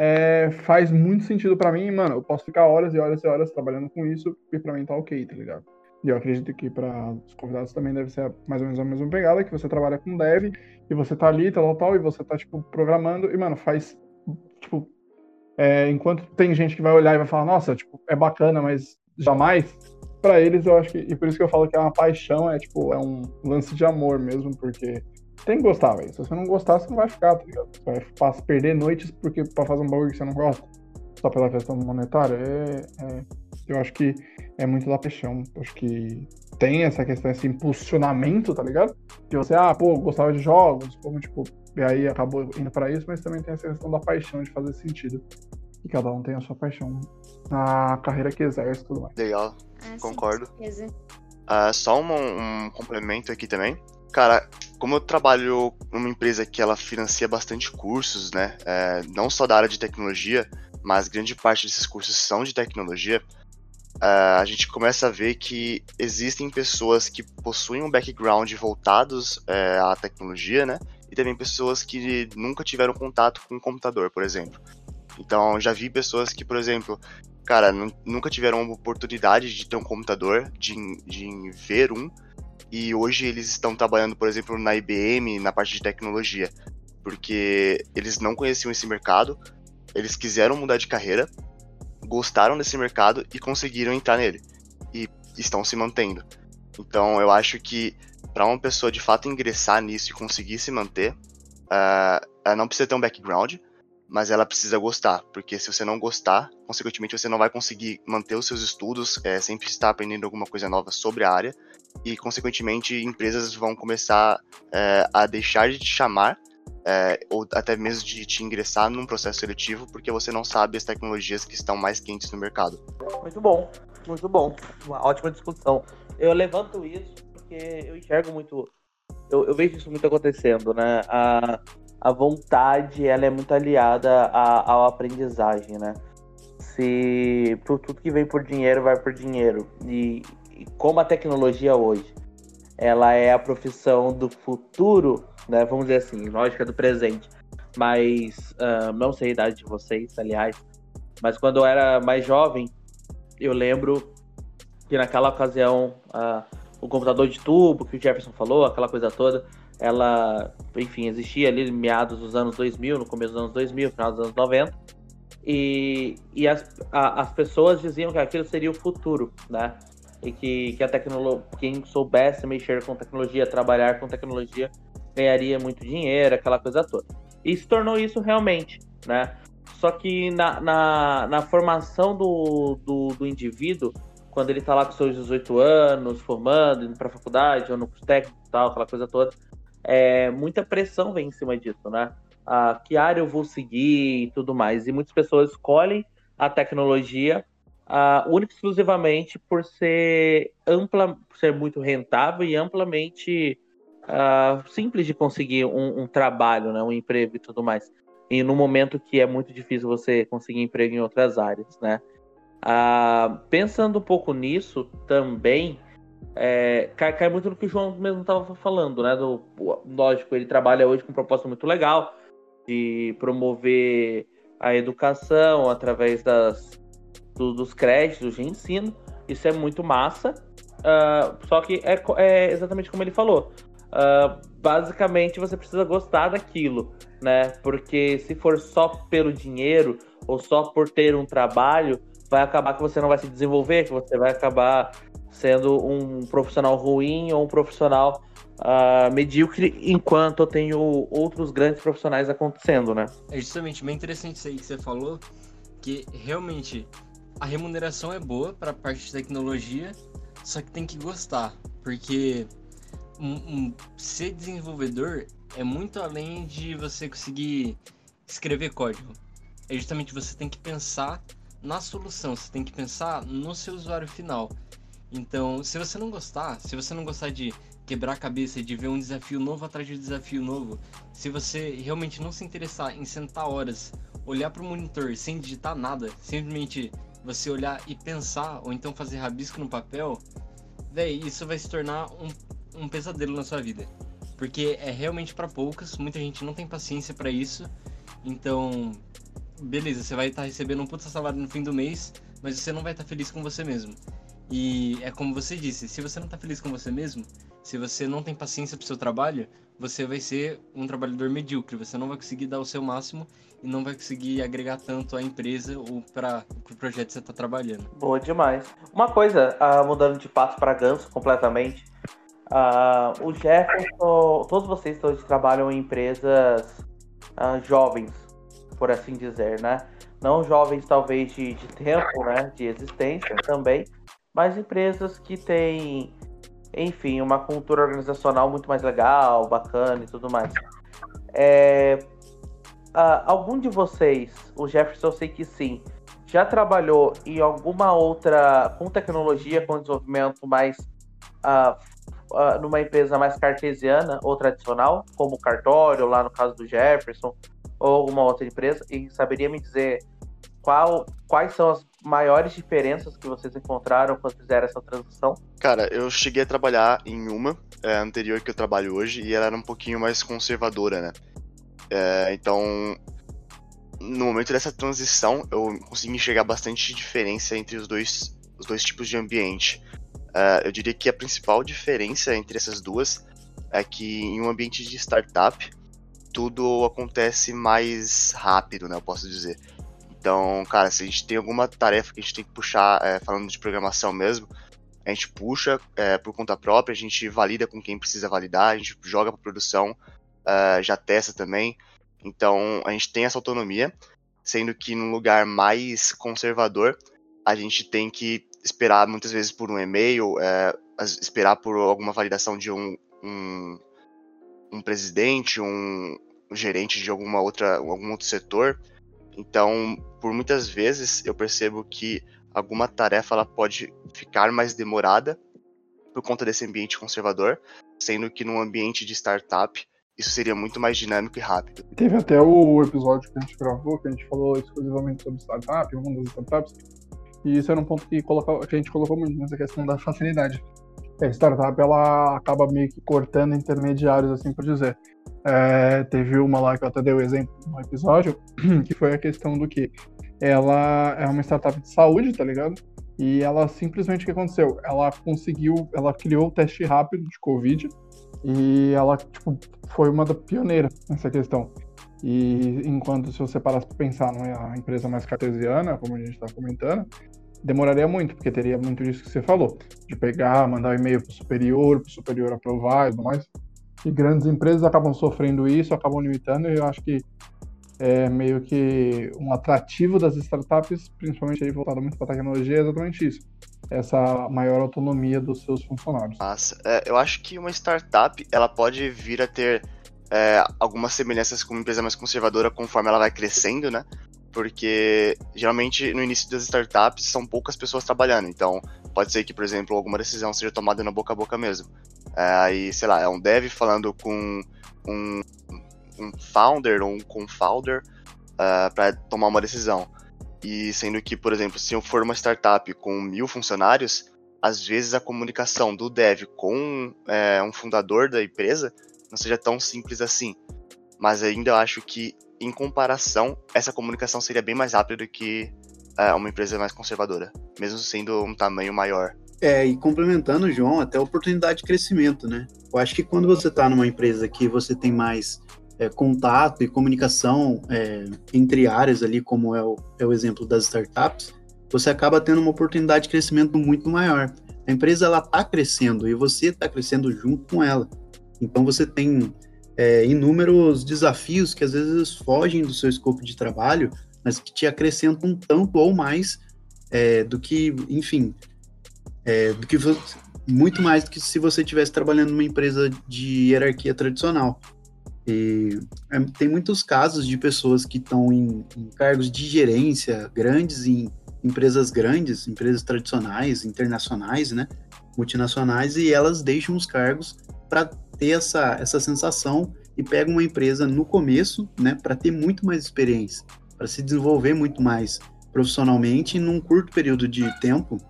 é, faz muito sentido pra mim, mano, eu posso ficar horas e horas e horas trabalhando com isso e pra mim tá ok, tá ligado? E eu acredito que para os convidados também deve ser mais ou menos a mesma pegada, que você trabalha com dev e você tá ali, tal, tal, e você tá, tipo, programando e, mano, faz, tipo, é, enquanto tem gente que vai olhar e vai falar, nossa, tipo, é bacana, mas jamais, pra eles eu acho que, e por isso que eu falo que é uma paixão, é, tipo, é um lance de amor mesmo, porque tem que gostar, velho. Se você não gostar, você não vai ficar, tá ligado? Você vai perder noites porque pra fazer um bagulho que você não gosta, só pela questão monetária, é, é- eu acho que é muito da paixão. Eu acho que tem essa questão, esse impulsionamento, tá ligado? Que você, ah, pô, gostava de jogos, como, tipo, e aí acabou indo pra isso, mas também tem essa questão da paixão de fazer sentido. E cada um tem a sua paixão na carreira que exerce e tudo mais. Legal, Ah, sim, Concordo. certeza. Ah, só um, um complemento aqui também. Cara, como eu trabalho numa empresa que ela financia bastante cursos, né? é, não só da área de tecnologia, mas grande parte desses cursos são de tecnologia. ah, a gente começa a ver que existem pessoas que possuem um background voltados é, à tecnologia, né? E também pessoas que nunca tiveram contato com um computador, por exemplo. Então, já vi pessoas que, por exemplo, cara, nu- nunca tiveram oportunidade de ter um computador, de, de ver um, e hoje eles estão trabalhando, por exemplo, na IBM, na parte de tecnologia, porque eles não conheciam esse mercado, eles quiseram mudar de carreira, gostaram desse mercado e conseguiram entrar nele, e estão se mantendo. Então, eu acho que para uma pessoa de fato ingressar nisso e conseguir se manter, ah, ela não precisa ter um background, mas ela precisa gostar, porque se você não gostar, consequentemente você não vai conseguir manter os seus estudos, é, sempre estar aprendendo alguma coisa nova sobre a área, e consequentemente empresas vão começar é, a deixar de te chamar, é, ou até mesmo de te ingressar num processo seletivo, porque você não sabe as tecnologias que estão mais quentes no mercado. Muito bom, muito bom. Uma ótima discussão. Eu levanto isso porque eu enxergo muito. Eu, eu vejo isso muito acontecendo, né? A, a vontade ela é muito aliada à, à aprendizagem, né? Se por tudo que vem por dinheiro vai por dinheiro. E como a tecnologia hoje ela é a profissão do futuro, né? Vamos dizer assim, lógica do presente. Mas ah, não sei a idade de vocês, aliás. Mas quando eu era mais jovem, eu lembro que naquela ocasião ah, o computador de tubo que o Jefferson falou, aquela coisa toda, ela, enfim, existia ali meados dos anos 2000, no começo dos anos 2000, final dos anos 90, e, e as, a- as pessoas diziam que aquilo seria o futuro, né? E que, que a tecnologia, quem soubesse mexer com tecnologia, trabalhar com tecnologia, ganharia muito dinheiro, aquela coisa toda. E se tornou isso realmente, né? Só que na, na, na formação do, do, do indivíduo, quando ele tá lá com seus 18 anos, formando, indo pra faculdade, ou no curso técnico e tal, aquela coisa toda, é, muita pressão vem em cima disso, né? Ah, que área eu vou seguir e tudo mais. E muitas pessoas escolhem a tecnologia ah, única exclusivamente por ser ampla, por ser muito rentável e amplamente ah, simples de conseguir um, um trabalho, né? um emprego e tudo mais. E no momento que é muito difícil você conseguir emprego em outras áreas, né? Ah, pensando um pouco nisso também, é, cai, cai muito no que o João mesmo estava falando, né? Do, lógico, ele trabalha hoje com um propósito muito legal de promover a educação através das, do- dos créditos de ensino. Isso é muito massa. Ah, só que é, é exatamente como ele falou. Ah, basicamente, você precisa gostar daquilo, né? Porque se for só pelo dinheiro ou só por ter um trabalho, vai acabar que você não vai se desenvolver, que você vai acabar sendo um profissional ruim ou um profissional ah, medíocre, enquanto eu tenho outros grandes profissionais acontecendo, né? É justamente bem interessante isso aí que você falou, que realmente a remuneração é boa para a parte de tecnologia, só que tem que gostar, porque um, um, ser desenvolvedor é muito além de você conseguir escrever código. É justamente você tem que pensar na solução, você tem que pensar no seu usuário final. Então, se você não gostar, se você não gostar de quebrar a cabeça, de ver um desafio novo atrás de um desafio novo, se você realmente não se interessar em sentar horas, olhar para o monitor sem digitar nada, simplesmente você olhar e pensar, ou então fazer rabisco no papel, véi, isso vai se tornar um, um pesadelo na sua vida. Porque é realmente para poucos, muita gente não tem paciência para isso. Então, beleza, você vai estar tá recebendo um puta salário no fim do mês, mas você não vai estar tá feliz com você mesmo. E é como você disse, se você não está feliz com você mesmo, se você não tem paciência para o seu trabalho, você vai ser um trabalhador medíocre, você não vai conseguir dar o seu máximo e não vai conseguir agregar tanto à empresa ou para o projeto que você está trabalhando. Boa demais. Uma coisa, uh, mudando de passo para ganso completamente, uh, o Jefferson, todos vocês todos trabalham em empresas uh, jovens, por assim dizer, né? Não jovens talvez de, de tempo, né? De existência também, mas empresas que têm, enfim, uma cultura organizacional muito mais legal, bacana e tudo mais. É, algum de vocês, o Jefferson eu sei que sim, já trabalhou em alguma outra, com tecnologia, com desenvolvimento mais, uh, uh, numa empresa mais cartesiana ou tradicional, como cartório, lá no caso do Jefferson, ou alguma outra empresa, e saberia me dizer qual, quais são as maiores diferenças que vocês encontraram quando fizeram essa transição? Cara, eu cheguei a trabalhar em uma é, anterior que eu trabalho hoje e ela era um pouquinho mais conservadora, né? É, então, no momento dessa transição, eu consegui enxergar bastante diferença entre os dois, os dois tipos de ambiente. É, eu diria que a principal diferença entre essas duas é que em um ambiente de startup, tudo acontece mais rápido, né? Eu posso dizer. Então, cara, se a gente tem alguma tarefa que a gente tem que puxar, é, falando de programação mesmo, a gente puxa é, por conta própria, a gente valida com quem precisa validar, a gente joga para produção, é, já testa também. Então, a gente tem essa autonomia, sendo que num lugar mais conservador, a gente tem que esperar muitas vezes por um e-mail, é, esperar por alguma validação de um, um, um presidente, um, gerente de alguma outra, algum outro setor. Então, por muitas vezes eu percebo que alguma tarefa ela pode ficar mais demorada por conta desse ambiente conservador, sendo que num ambiente de startup isso seria muito mais dinâmico e rápido. Teve até o episódio que a gente gravou, que a gente falou exclusivamente sobre startup, o mundo das startups, e isso era um ponto que, que a gente colocou muito nessa questão da facilidade. A startup ela acaba meio que cortando intermediários, assim por dizer. É, teve uma lá que eu até dei o exemplo no episódio, que foi a questão do que ela é uma startup de saúde, tá ligado? E ela simplesmente o que aconteceu? Ela conseguiu, ela criou o teste rápido de Covid e ela tipo, foi uma da pioneira nessa questão. E enquanto se você parasse para pensar numa empresa mais cartesiana, como a gente está comentando, demoraria muito, porque teria muito disso que você falou, de pegar, mandar um e-mail para o superior, para o superior aprovar e tudo mais. E grandes empresas acabam sofrendo isso, acabam limitando, e eu acho que é meio que um atrativo das startups, principalmente aí voltado muito para tecnologia, é exatamente isso. Essa maior autonomia dos seus funcionários. Nossa, é, eu acho que uma startup ela pode vir a ter é, algumas semelhanças com uma empresa mais conservadora conforme ela vai crescendo, né? Porque geralmente no início das startups são poucas pessoas trabalhando, então pode ser que, por exemplo, alguma decisão seja tomada no boca a boca mesmo. É, aí, sei lá, é um dev falando com um, um founder ou um confounder uh, para tomar uma decisão. E sendo que, por exemplo, se eu for uma startup com mil funcionários, às vezes a comunicação do dev com é, um fundador da empresa não seja tão simples assim. Mas ainda acho que, em comparação, essa comunicação seria bem mais rápida do que é, uma empresa mais conservadora, mesmo sendo um tamanho maior. É, e complementando, João, até oportunidade de crescimento, né? Eu acho que quando você está numa empresa que você tem mais é, contato e comunicação é, entre áreas ali, como é o, é o exemplo das startups, você acaba tendo uma oportunidade de crescimento muito maior. A empresa ela está crescendo e você está crescendo junto com ela. Então você tem é, inúmeros desafios que às vezes fogem do seu escopo de trabalho, mas que te acrescentam tanto ou mais é, do que, enfim, é, do que muito mais do que se você estivesse trabalhando numa empresa de hierarquia tradicional. E é, tem muitos casos de pessoas que estão em, em, cargos de gerência grandes, em empresas grandes, empresas tradicionais, internacionais, né, multinacionais, e elas deixam os cargos para ter essa, essa sensação e pegam uma empresa no começo, né, para ter muito mais experiência, para se desenvolver muito mais profissionalmente num curto período de tempo.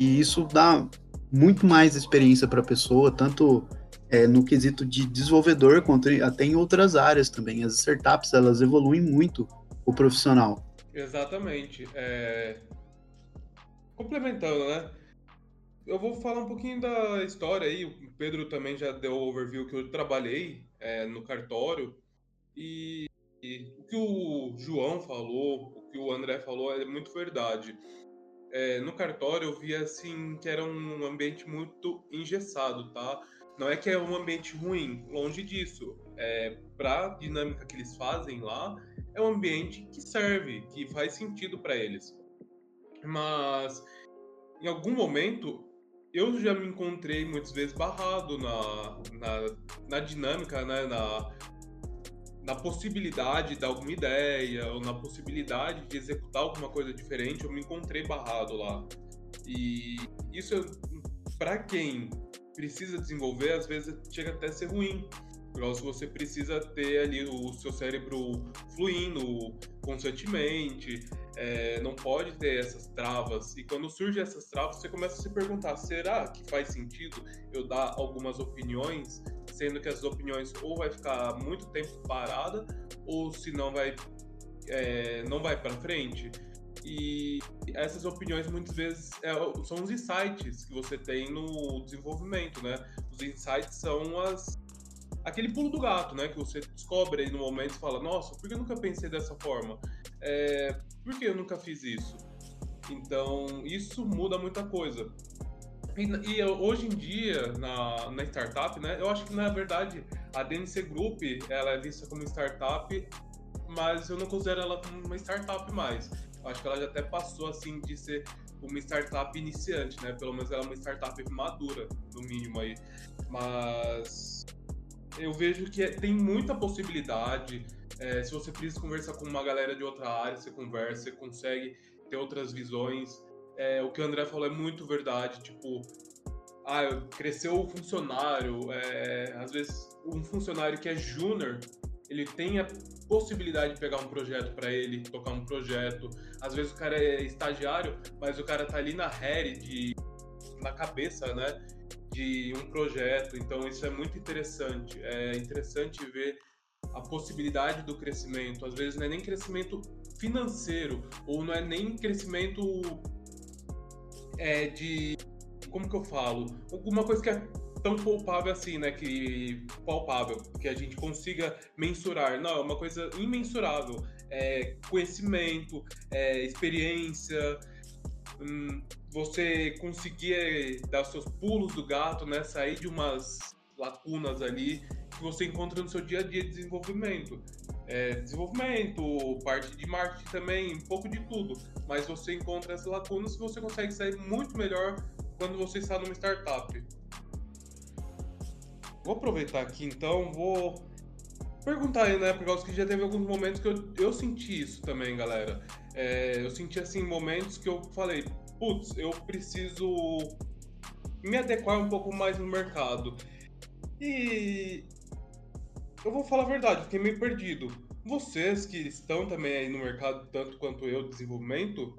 E isso dá muito mais experiência para a pessoa, tanto é, no quesito de desenvolvedor, quanto até em outras áreas também. As startups, elas evoluem muito o profissional. Exatamente. É... Complementando, né? Eu vou falar um pouquinho da história aí. O Pedro também já deu o overview que eu trabalhei é, no cartório. E, e, o que o João falou, o que o André falou é muito verdade. É, no cartório eu via assim que era um ambiente muito engessado, tá? Não é que é um ambiente ruim, longe disso. É, para a dinâmica que eles fazem lá, é um ambiente que serve, que faz sentido para eles. Mas em algum momento eu já me encontrei muitas vezes barrado na, na, na dinâmica, né? na, na possibilidade de alguma ideia, ou na possibilidade de executar alguma coisa diferente, eu me encontrei barrado lá. E isso, para quem precisa desenvolver, às vezes chega até a ser ruim. Porque você precisa ter ali o seu cérebro fluindo constantemente, é, não pode ter essas travas. E quando surgem essas travas, você começa a se perguntar: será que faz sentido eu dar algumas opiniões, sendo que as opiniões ou vai ficar muito tempo parada, ou se não vai, é, não vai para frente? E essas opiniões muitas vezes é, são os insights que você tem no desenvolvimento, né? Os insights são as aquele pulo do gato, né? Que você descobre aí no momento e fala, nossa, por que eu nunca pensei dessa forma? É, por que eu nunca fiz isso? Então, isso muda muita coisa. E, e, hoje em dia, na, na startup, né? Eu acho que, na verdade, a DNC Group, ela é vista como startup, mas eu não considero ela como uma startup mais acho que ela já até passou assim de ser uma startup iniciante, né? Pelo menos ela é uma startup madura, no mínimo aí. Mas eu vejo que é, tem muita possibilidade. É, se você precisa conversar com uma galera de outra área, você conversa, você consegue ter outras visões. É, o que o André falou é muito verdade. Tipo, ah, cresceu o funcionário. É, às vezes, um funcionário que é júnior, ele tem a possibilidade de pegar um projeto para ele, tocar um projeto. Às vezes o cara é estagiário, mas o cara tá ali na head, de, na cabeça, né? De um projeto. Então isso é muito interessante. É interessante ver a possibilidade do crescimento. Às vezes não é nem crescimento financeiro, ou não é nem crescimento é, de. Como que eu falo? Alguma coisa que é tão palpável assim, né? Que palpável, que a gente consiga mensurar. Não, é uma coisa imensurável. É conhecimento, é experiência, hum, você conseguir dar seus pulos do gato, né? Sair de umas lacunas ali que você encontra no seu dia a dia de desenvolvimento. É, desenvolvimento, parte de marketing também, um pouco de tudo. Mas você encontra essas lacunas e você consegue sair muito melhor quando você está numa startup. Vou aproveitar aqui então, vou perguntar aí, né? Por causa que já teve alguns momentos que eu, eu senti isso também, galera. É, eu senti assim momentos que eu falei, putz, eu preciso me adequar um pouco mais no mercado. E eu vou falar a verdade, fiquei meio perdido. Vocês que estão também aí no mercado, tanto quanto eu, desenvolvimento,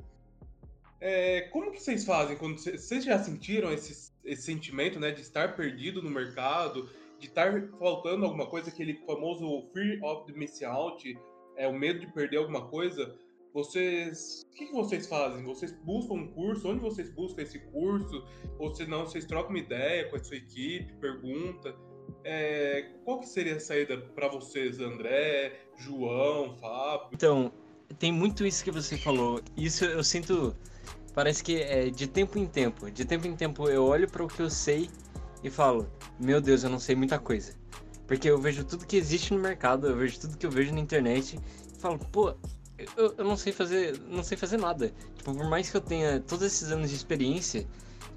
é, como que vocês fazem quando vocês já sentiram esse esse sentimento, né, de estar perdido no mercado, de estar faltando alguma coisa, aquele famoso fear of missing out, é o medo de perder alguma coisa. Vocês, o que, que vocês fazem? Vocês buscam um curso? Onde vocês buscam esse curso? Ou se não, vocês trocam uma ideia com a sua equipe, pergunta. É, qual que seria a saída para vocês, André, João, Fábio? Então, tem muito isso que você falou. Isso eu sinto parece que é de tempo em tempo. De tempo em tempo eu olho para o que eu sei e falo: Meu Deus, eu não sei muita coisa. Porque eu vejo tudo que existe no mercado, eu vejo tudo que eu vejo na internet e falo: Pô, eu, eu não sei fazer, não sei fazer nada. Tipo, por mais que eu tenha todos esses anos de experiência,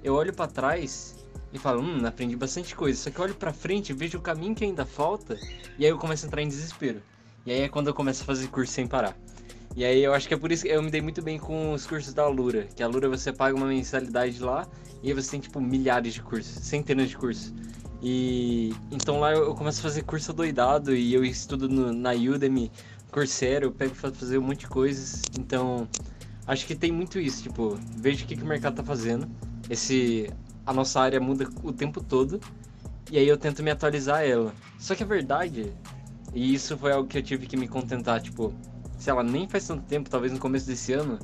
eu olho para trás e falo, hum, aprendi bastante coisa. Só que eu olho pra frente, vejo o caminho que ainda falta, e aí eu começo a entrar em desespero. E aí é quando eu começo a fazer curso sem parar. E aí eu acho que é por isso que eu me dei muito bem com os cursos da Alura. Que a Alura você paga uma mensalidade lá e você tem tipo milhares de cursos, centenas de cursos. E então lá eu começo a fazer curso doidado e eu estudo no, na Udemy, Coursera, eu pego pra fazer um monte de coisas. Então acho que tem muito isso, tipo, vejo o que, que o mercado tá fazendo. Esse a nossa área muda o tempo todo e aí eu tento me atualizar ela. Só que a verdade, e isso foi algo que eu tive que me contentar, tipo, sei lá, nem faz tanto tempo, talvez no começo desse ano,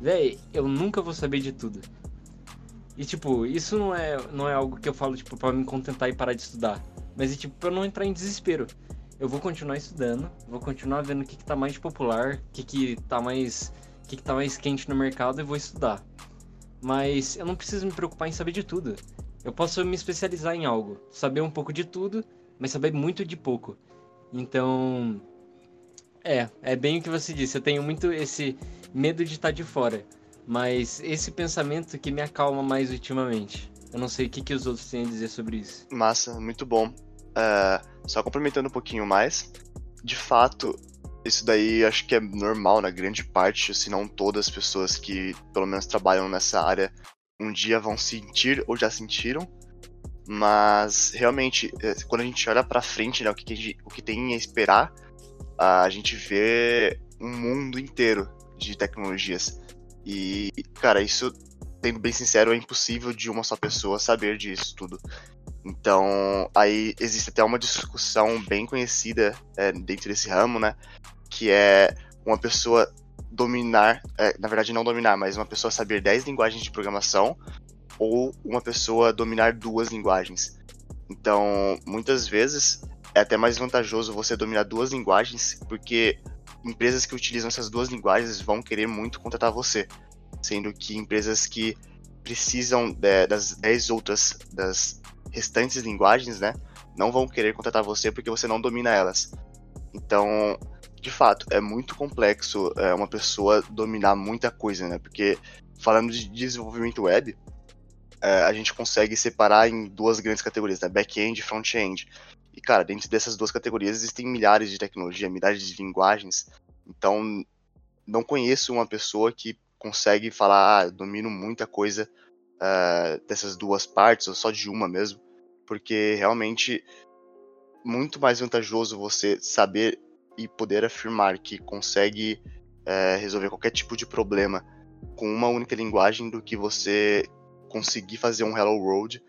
véi, eu nunca vou saber de tudo. E tipo, isso não é, não é algo que eu falo, tipo, pra me contentar e parar de estudar. Mas é tipo, pra não entrar em desespero. Eu vou continuar estudando, vou continuar vendo o que, que tá mais popular, o que, que tá mais. O que, que tá mais quente no mercado e vou estudar. Mas eu não preciso me preocupar em saber de tudo. Eu posso me especializar em algo, saber um pouco de tudo, mas saber muito de pouco. Então, é, é bem o que você disse. Eu tenho muito esse medo de estar de fora. Mas esse pensamento que me acalma mais ultimamente. Eu não sei o que, que os outros têm a dizer sobre isso. Massa, muito bom. Uh, só complementando um pouquinho mais. De fato, isso daí acho que é normal na grande parte, se não todas as pessoas que pelo menos trabalham nessa área um dia vão sentir ou já sentiram. Mas realmente, eh, quando a gente olha para frente, né, o que, gente, o que tem a esperar a gente vê um mundo inteiro de tecnologias. E, cara, isso, sendo bem sincero, é impossível de uma só pessoa saber disso tudo. Então, aí existe até uma discussão bem conhecida é, dentro desse ramo, né? Que é uma pessoa dominar, é, na verdade não dominar, mas uma pessoa saber 10 linguagens de programação ou uma pessoa dominar duas linguagens. Então, muitas vezes é até mais vantajoso você dominar duas linguagens, porque empresas que utilizam essas duas linguagens vão querer muito contratar você, sendo que empresas que precisam de, das 10 outras, das restantes linguagens, né, não vão querer contratar você porque você não domina elas. Então, de fato, é muito complexo é, uma pessoa dominar muita coisa, né, porque falando de desenvolvimento web, é, a gente consegue separar em duas grandes categorias, né, back-end e front-end. E, cara, dentro dessas duas categorias existem milhares de tecnologia, milhares de linguagens. Então, não conheço uma pessoa que consegue falar, ah, domino muita coisa uh, dessas duas partes, ou só de uma mesmo. Porque realmente muito mais vantajoso você saber e poder afirmar que consegue uh, resolver qualquer tipo de problema com uma única linguagem do que você conseguir fazer um Hello World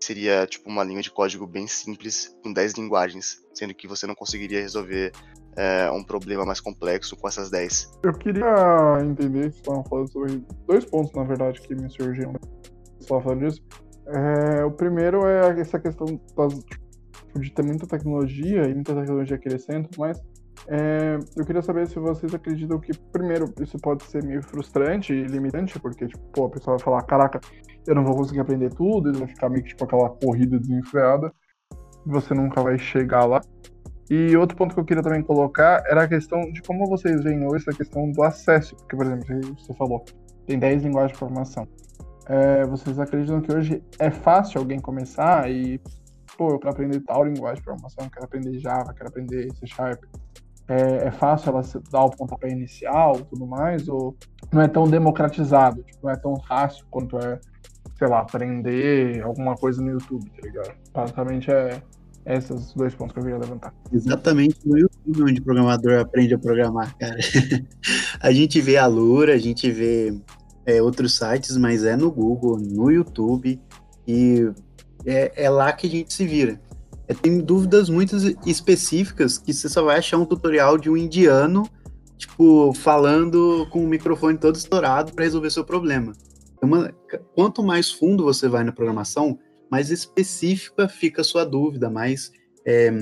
seria tipo uma linha de código bem simples com 10 linguagens, sendo que você não conseguiria resolver é, um problema mais complexo com essas 10. Eu queria entender, vocês estavam falando sobre dois pontos, na verdade, que me surgiram só falando disso. É, o primeiro é essa questão das, tipo, de ter muita tecnologia e muita tecnologia crescendo, mas é, eu queria saber se vocês acreditam que, primeiro, isso pode ser meio frustrante e limitante, porque, tipo, pô, a pessoa vai falar, caraca, eu não vou conseguir aprender tudo, vai ficar meio que, tipo, aquela corrida desenfreada, você nunca vai chegar lá. E outro ponto que eu queria também colocar era a questão de como vocês veem hoje a questão do acesso, porque, por exemplo, você falou, tem 10 linguagens de programação. É, vocês acreditam que hoje é fácil alguém começar e, pô, eu quero aprender tal linguagem de programação, quero aprender Java, quero aprender C Sharp, é, é fácil ela dar o pontapé inicial tudo mais, ou não é tão democratizado, tipo, não é tão fácil quanto é, sei lá, aprender alguma coisa no YouTube, tá ligado? Basicamente é esses dois pontos que eu queria levantar. Exatamente no YouTube onde o programador aprende a programar, cara. a gente vê a Lura, a gente vê é, outros sites, mas é no Google, no YouTube, e é, é lá que a gente se vira. É, tem dúvidas muito específicas que você só vai achar um tutorial de um indiano, tipo, falando com o microfone todo estourado para resolver seu problema. Uma, quanto mais fundo você vai na programação, mais específica fica a sua dúvida, mais. É,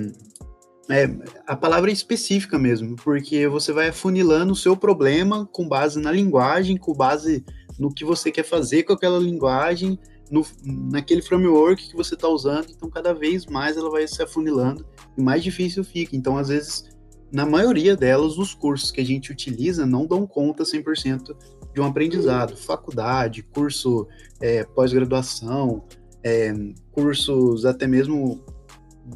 é, a palavra é específica mesmo, porque você vai afunilando o seu problema com base na linguagem, com base no que você quer fazer com aquela linguagem, no, naquele framework que você está usando, então cada vez mais ela vai se afunilando e mais difícil fica. Então, às vezes, na maioria delas, os cursos que a gente utiliza não dão conta 100% de um aprendizado. Faculdade, curso é, pós-graduação, é, cursos até mesmo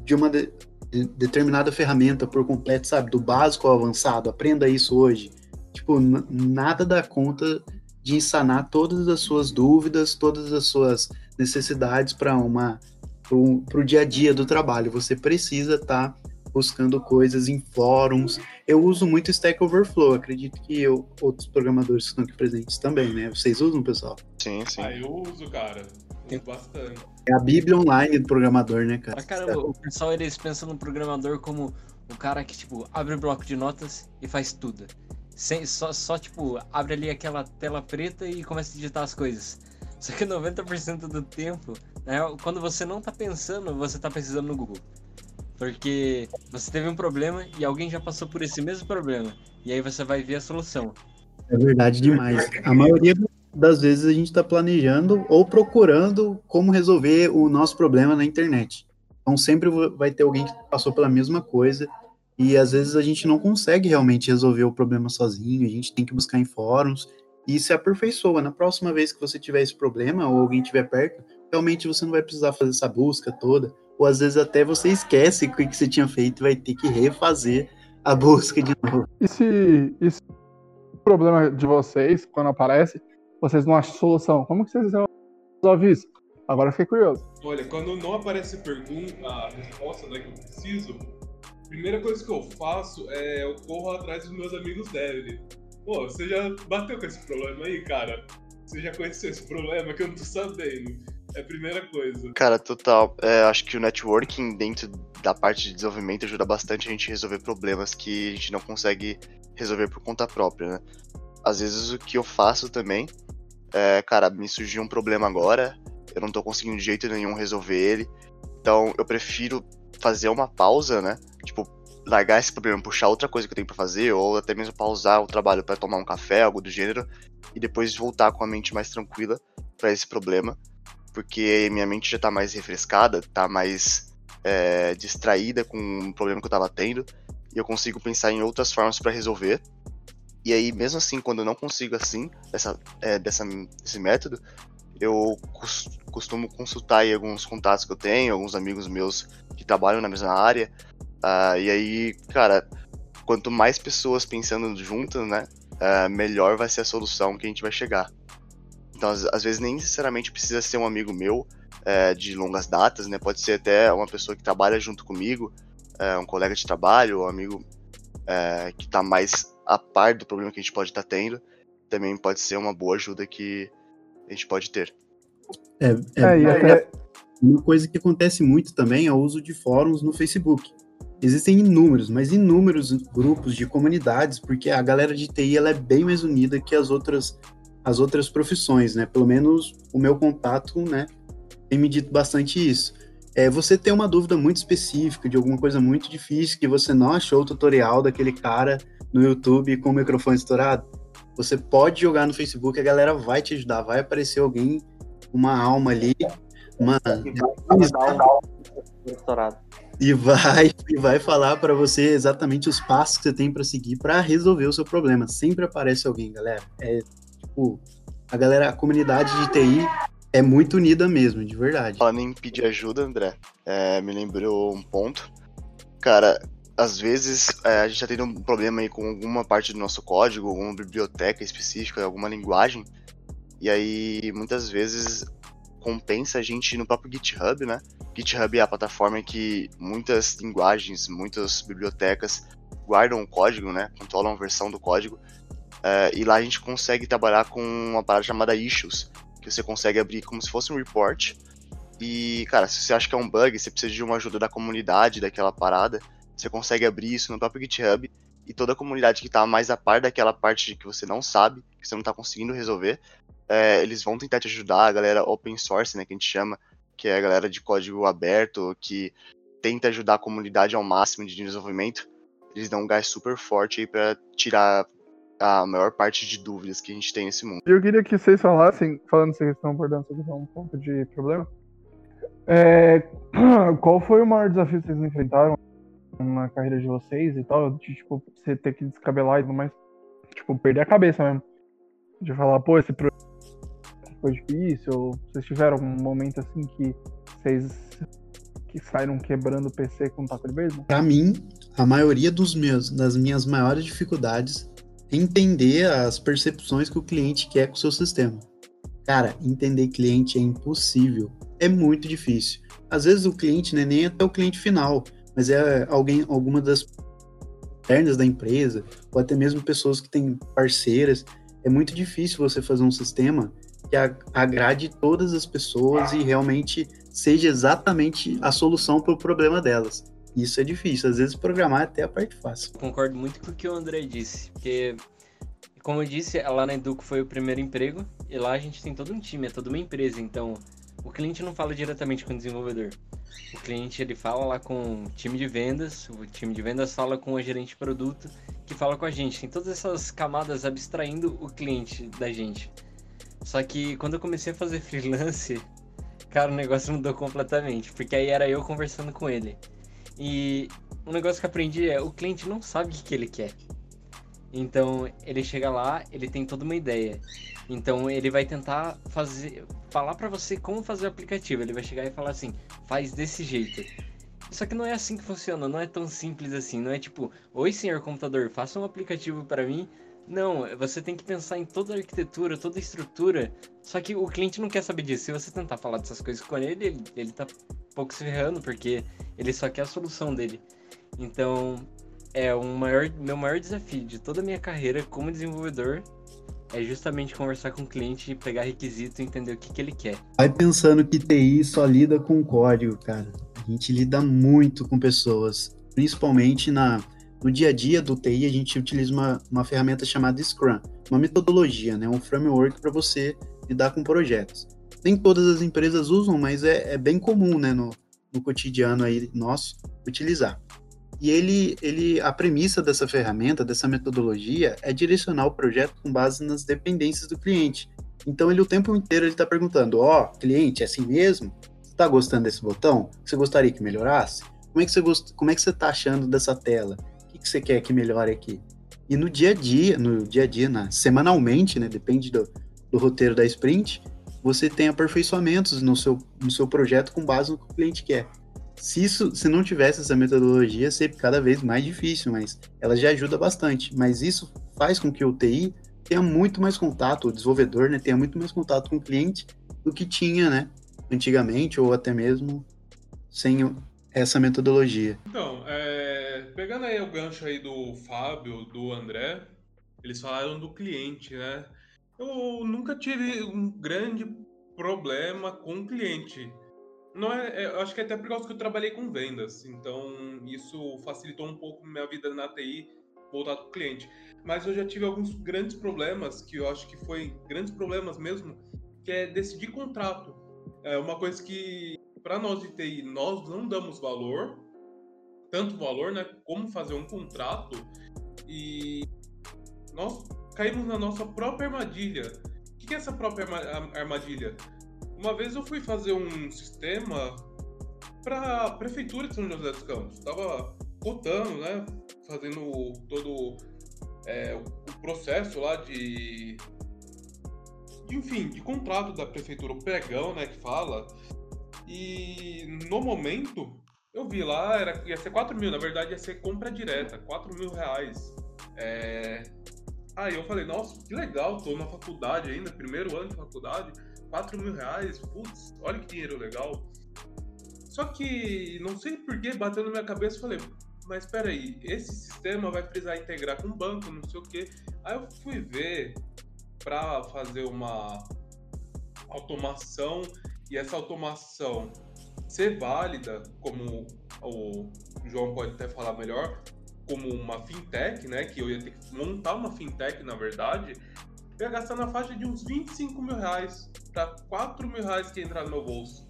de uma de, de, determinada ferramenta por completo, sabe? Do básico ao avançado, aprenda isso hoje. Tipo, nada dá conta de sanar todas as suas dúvidas, todas as suas necessidades para uma para o dia a dia do trabalho. Você precisa estar tá buscando coisas em fóruns. Eu uso muito Stack Overflow, acredito que eu, outros programadores que estão aqui presentes também, né? Vocês usam, pessoal? Sim, sim. Ah, eu uso, cara. Uso bastante. É a bíblia online do programador, né, cara? Pra caramba, o pessoal eles pensam no programador como o cara que, tipo, abre o bloco de notas e faz tudo. Sem, só, só, tipo, abre ali aquela tela preta e começa a digitar as coisas. Só que 90% do tempo, né, quando você não tá pensando, você tá precisando no Google. Porque você teve um problema e alguém já passou por esse mesmo problema. E aí você vai ver a solução. É verdade demais. A maioria das vezes a gente está planejando ou procurando como resolver o nosso problema na internet. Então sempre vai ter alguém que passou pela mesma coisa e às vezes a gente não consegue realmente resolver o problema sozinho, a gente tem que buscar em fóruns e se aperfeiçoa. Na próxima vez que você tiver esse problema ou alguém estiver perto, realmente você não vai precisar fazer essa busca toda, ou às vezes até você esquece o que você tinha feito e vai ter que refazer a busca de novo. E se, e se o problema de vocês, quando aparece, vocês não acham solução, como que vocês resolvem isso? Agora eu fiquei curioso. Olha, quando não aparece pergunta, a resposta né, que eu preciso, primeira coisa que eu faço é eu corro atrás dos meus amigos devs. Pô, você já bateu com esse problema aí, cara? Você já conheceu esse problema que eu não tô sabendo? É a primeira coisa. Cara, total. É, acho que o networking dentro da parte de desenvolvimento ajuda bastante a gente resolver problemas que a gente não consegue resolver por conta própria, né? Às vezes o que eu faço também é, cara, me surgiu um problema agora, eu não tô conseguindo de jeito nenhum resolver ele. Então eu prefiro fazer uma pausa, né? Tipo, largar esse problema, puxar outra coisa que eu tenho para fazer, ou até mesmo pausar o trabalho para tomar um café, algo do gênero, e depois voltar com a mente mais tranquila para esse problema, porque minha mente já tá mais refrescada, tá mais é, distraída com o problema que eu tava tendo, e eu consigo pensar em outras formas para resolver. E aí, mesmo assim, quando eu não consigo assim, dessa, é, dessa, desse método, eu costumo consultar aí alguns contatos que eu tenho, alguns amigos meus que trabalham na mesma área. Uh, e aí, cara, quanto mais pessoas pensando juntas, né, uh, melhor vai ser a solução que a gente vai chegar. Então, às, às vezes, nem necessariamente precisa ser um amigo meu uh, de longas datas, né? Pode ser até uma pessoa que trabalha junto comigo, um colega de trabalho, um amigo que está mais a par do problema que a gente pode estar tá tendo. Também pode ser uma boa ajuda que a gente pode ter. É, é, é até... Uma coisa que acontece muito também é o uso de fóruns no Facebook. Existem inúmeros, mas inúmeros grupos de comunidades, porque a galera de TI ela é bem mais unida que as outras, as outras profissões, né? Pelo menos o meu contato, né, tem me dito bastante isso. É, você tem uma dúvida muito específica de alguma coisa muito difícil que você não achou o tutorial daquele cara no YouTube com o microfone estourado, você pode jogar no Facebook, a galera vai te ajudar, vai aparecer alguém, uma alma ali, uma e vai e vai falar para você exatamente os passos que você tem para seguir para resolver o seu problema. Sempre aparece alguém, galera. É tipo a galera, a comunidade de TI é muito unida mesmo, de verdade. Falando em pedir ajuda, André, é, me lembrou um ponto. Cara, às vezes é, a gente está tendo um problema aí com alguma parte do nosso código, alguma biblioteca específica, alguma linguagem, e aí muitas vezes compensa a gente ir no próprio GitHub, né? GitHub é a plataforma que muitas linguagens, muitas bibliotecas guardam o código, né? Controlam a versão do código. É, e lá a gente consegue trabalhar com uma parada chamada issues, que você consegue abrir como se fosse um report. E, cara, se você acha que é um bug, você precisa de uma ajuda da comunidade daquela parada, você consegue abrir isso no próprio GitHub e toda a comunidade que está mais a par daquela parte que você não sabe, que você não está conseguindo resolver, é, eles vão tentar te ajudar, a galera open source, né, que a gente chama, que é a galera de código aberto, que tenta ajudar a comunidade ao máximo de desenvolvimento, eles dão um gás super forte aí para tirar a maior parte de dúvidas que a gente tem nesse mundo. Eu queria que vocês falassem, falando essa questão, abordando essa questão um ponto de problema, é, qual foi o maior desafio que vocês enfrentaram na carreira de vocês e tal, de, tipo, você ter que descabelar e tudo mais, tipo, perder a cabeça mesmo. De falar, pô, esse projeto foi difícil? Vocês tiveram um momento assim que vocês que saíram quebrando o PC com taco de beisebol? Para mim, a maioria dos meus, das minhas maiores dificuldades entender as percepções que o cliente quer com o seu sistema. Cara, entender cliente é impossível. É muito difícil. Às vezes o cliente não é nem até o cliente final, mas é alguém, alguma das pernas da empresa, ou até mesmo pessoas que têm parceiras. É muito difícil você fazer um sistema que agrade todas as pessoas e realmente seja exatamente a solução para o problema delas. Isso é difícil, às vezes programar é até a parte fácil. Concordo muito com o que o André disse, porque, como eu disse, lá na Educo foi o primeiro emprego, e lá a gente tem todo um time, é toda uma empresa, então o cliente não fala diretamente com o desenvolvedor. O cliente ele fala lá com o time de vendas, o time de vendas fala com o gerente de produto, que fala com a gente. Tem todas essas camadas abstraindo o cliente da gente. Só que quando eu comecei a fazer freelance, cara, o negócio mudou completamente, porque aí era eu conversando com ele. E um negócio que aprendi é o cliente não sabe o que, que ele quer. Então ele chega lá, ele tem toda uma ideia. Então ele vai tentar fazer, falar para você como fazer o aplicativo. Ele vai chegar e falar assim, faz desse jeito. Só que não é assim que funciona, não é tão simples assim. Não é tipo, oi senhor computador, faça um aplicativo para mim não, você tem que pensar em toda a arquitetura, toda a estrutura. Só que o cliente não quer saber disso. Se você tentar falar dessas coisas com ele, ele, ele tá pouco se ferrando, porque ele só quer a solução dele. Então, é o maior, meu maior desafio de toda a minha carreira como desenvolvedor é justamente conversar com o cliente, pegar requisito e entender o que, que ele quer. Vai pensando que TI só lida com código, cara. A gente lida muito com pessoas, principalmente na no dia a dia do TI, a gente utiliza uma, uma ferramenta chamada Scrum, uma metodologia, né, um framework para você lidar com projetos. Nem todas as empresas usam, mas é, é bem comum né, no, no cotidiano aí nosso utilizar. E ele, ele, a premissa dessa ferramenta, dessa metodologia, é direcionar o projeto com base nas dependências do cliente. Então ele o tempo inteiro ele está perguntando, ó, oh, cliente, é assim mesmo? Você está gostando desse botão? Você gostaria que melhorasse? Como é que você como é que você está achando dessa tela? que, que você quer que melhore aqui? E no dia a dia, no dia a dia, na, semanalmente, né, depende do, do roteiro da sprint, você tem aperfeiçoamentos no seu, no seu projeto com base no que o cliente quer. Se, isso, se não tivesse essa metodologia, seria cada vez mais difícil, mas ela já ajuda bastante. Mas isso faz com que o TI tenha muito mais contato, o desenvolvedor né, tenha muito mais contato com o cliente do que tinha né, antigamente, ou até mesmo sem essa metodologia. Então, é, pegando aí o gancho aí do Fábio, do André, eles falaram do cliente, né? Eu nunca tive um grande problema com o cliente. Não é, é, acho que é até por causa que eu trabalhei com vendas, então isso facilitou um pouco minha vida na TI voltado para o cliente. Mas eu já tive alguns grandes problemas, que eu acho que foi grandes problemas mesmo, que é decidir contrato. É uma coisa que para nós de TI nós não damos valor, tanto valor, né? Como fazer um contrato e nós caímos na nossa própria armadilha. O que é essa própria armadilha? Uma vez eu fui fazer um sistema para a prefeitura de São José dos Campos. Estava cotando, né? Fazendo todo é, o processo lá de, de, enfim, de contrato da prefeitura, o pregão, né? Que fala. E no momento eu vi lá, era, ia ser 4 mil, na verdade ia ser compra direta, 4 mil reais. É... Aí eu falei, nossa, que legal, tô na faculdade ainda, primeiro ano de faculdade, 4 mil reais, putz, olha que dinheiro legal. Só que não sei por que bateu na minha cabeça, falei, mas espera aí, esse sistema vai precisar integrar com o banco, não sei o que. Aí eu fui ver para fazer uma automação e essa automação ser válida, como o João pode até falar melhor, como uma fintech, né? Que eu ia ter que montar uma fintech, na verdade, eu ia gastar na faixa de uns 25 mil reais para 4 mil reais que ia entrar no meu bolso.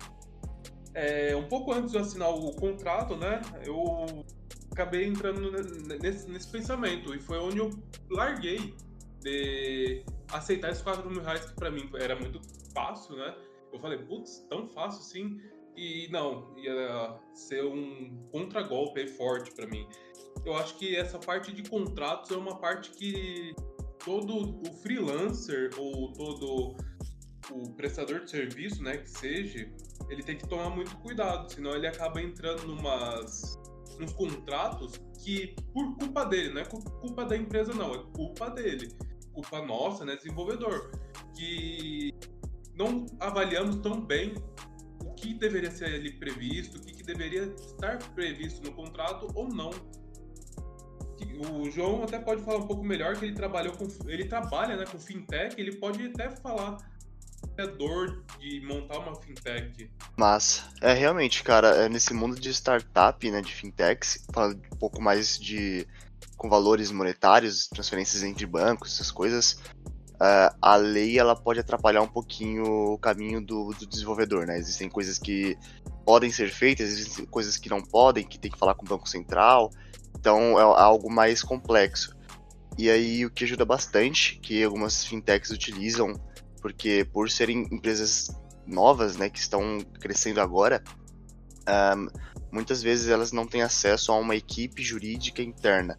É, um pouco antes de eu assinar o contrato, né? Eu acabei entrando nesse, nesse pensamento e foi onde eu larguei de aceitar esses 4 mil reais que para mim era muito fácil, né? Eu falei, putz, tão fácil assim. E não, ia ser um contragolpe forte para mim. Eu acho que essa parte de contratos é uma parte que todo o freelancer ou todo o prestador de serviço, né, que seja, ele tem que tomar muito cuidado, senão ele acaba entrando numas nos contratos que por culpa dele, não é culpa da empresa não, é culpa dele, culpa nossa, né, desenvolvedor, que não avaliamos tão bem o que deveria ser ali previsto, o que, que deveria estar previsto no contrato ou não. O João até pode falar um pouco melhor que ele trabalhou com, ele trabalha, né, com fintech, ele pode até falar é dor de montar uma fintech. Mas, é realmente, cara, é nesse mundo de startup, né, de fintechs, falando um pouco mais de com valores monetários, transferências entre bancos, essas coisas, uh, a lei ela pode atrapalhar um pouquinho o caminho do, do, desenvolvedor, né? Existem coisas que podem ser feitas, existem coisas que não podem, que tem que falar com o banco central, então é algo mais complexo. E aí o que ajuda bastante, que algumas fintechs utilizam porque por serem empresas novas, né, que estão crescendo agora, um, muitas vezes elas não têm acesso a uma equipe jurídica interna.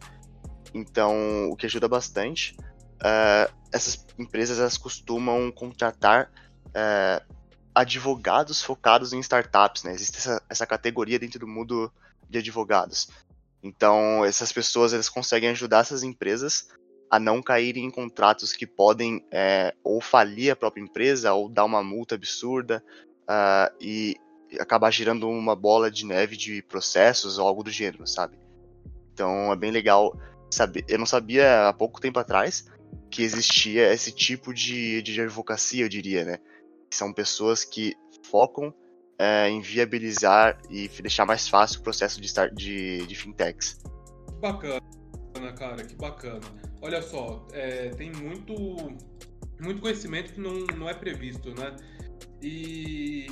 Então, o que ajuda bastante, uh, essas empresas elas costumam contratar uh, advogados focados em startups, né? Existe essa, essa categoria dentro do mundo de advogados. Então, essas pessoas elas conseguem ajudar essas empresas a não caírem em contratos que podem é, ou falir a própria empresa ou dar uma multa absurda uh, e acabar girando uma bola de neve de processos ou algo do gênero, sabe? Então é bem legal saber. Eu não sabia há pouco tempo atrás que existia esse tipo de, de advocacia, eu diria, né? São pessoas que focam é, em viabilizar e deixar mais fácil o processo de, start, de, de fintechs. Bacana, cara, que bacana. Olha só, é, tem muito, muito conhecimento que não, não é previsto, né? E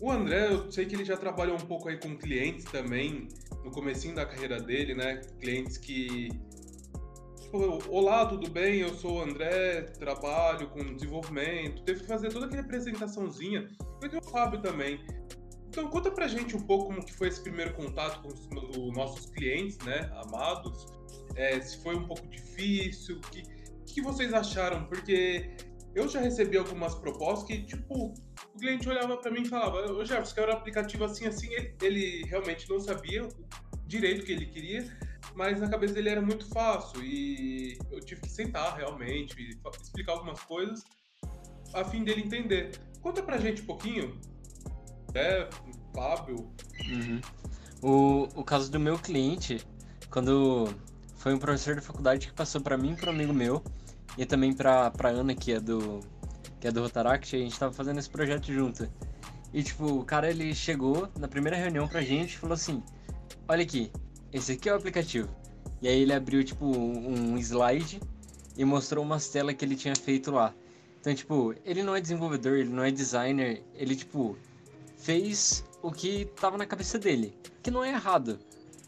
o André, eu sei que ele já trabalhou um pouco aí com clientes também, no comecinho da carreira dele, né? Clientes que... Olá, tudo bem? Eu sou o André, trabalho com desenvolvimento. Teve que fazer toda aquela apresentaçãozinha. Eu tenho o Fábio também. Então conta pra gente um pouco como que foi esse primeiro contato com os, os nossos clientes, né, amados é, se foi um pouco difícil, o que, que vocês acharam? Porque eu já recebi algumas propostas que, tipo, o cliente olhava para mim e falava, ô Jefferson, quero um aplicativo assim, assim, ele, ele realmente não sabia direito o que ele queria, mas na cabeça dele era muito fácil e eu tive que sentar realmente, explicar algumas coisas a fim dele entender. Conta pra gente um pouquinho, é, Fábio. Uhum. O, o caso do meu cliente, quando foi um professor da faculdade que passou para mim, para um amigo meu, e também para pra Ana, que é do que é do Rotaract, a gente tava fazendo esse projeto junto. E tipo, o cara ele chegou na primeira reunião pra gente e falou assim: "Olha aqui, esse aqui é o aplicativo". E aí ele abriu tipo um slide e mostrou umas telas que ele tinha feito lá. Então, tipo, ele não é desenvolvedor, ele não é designer, ele tipo fez o que tava na cabeça dele, que não é errado.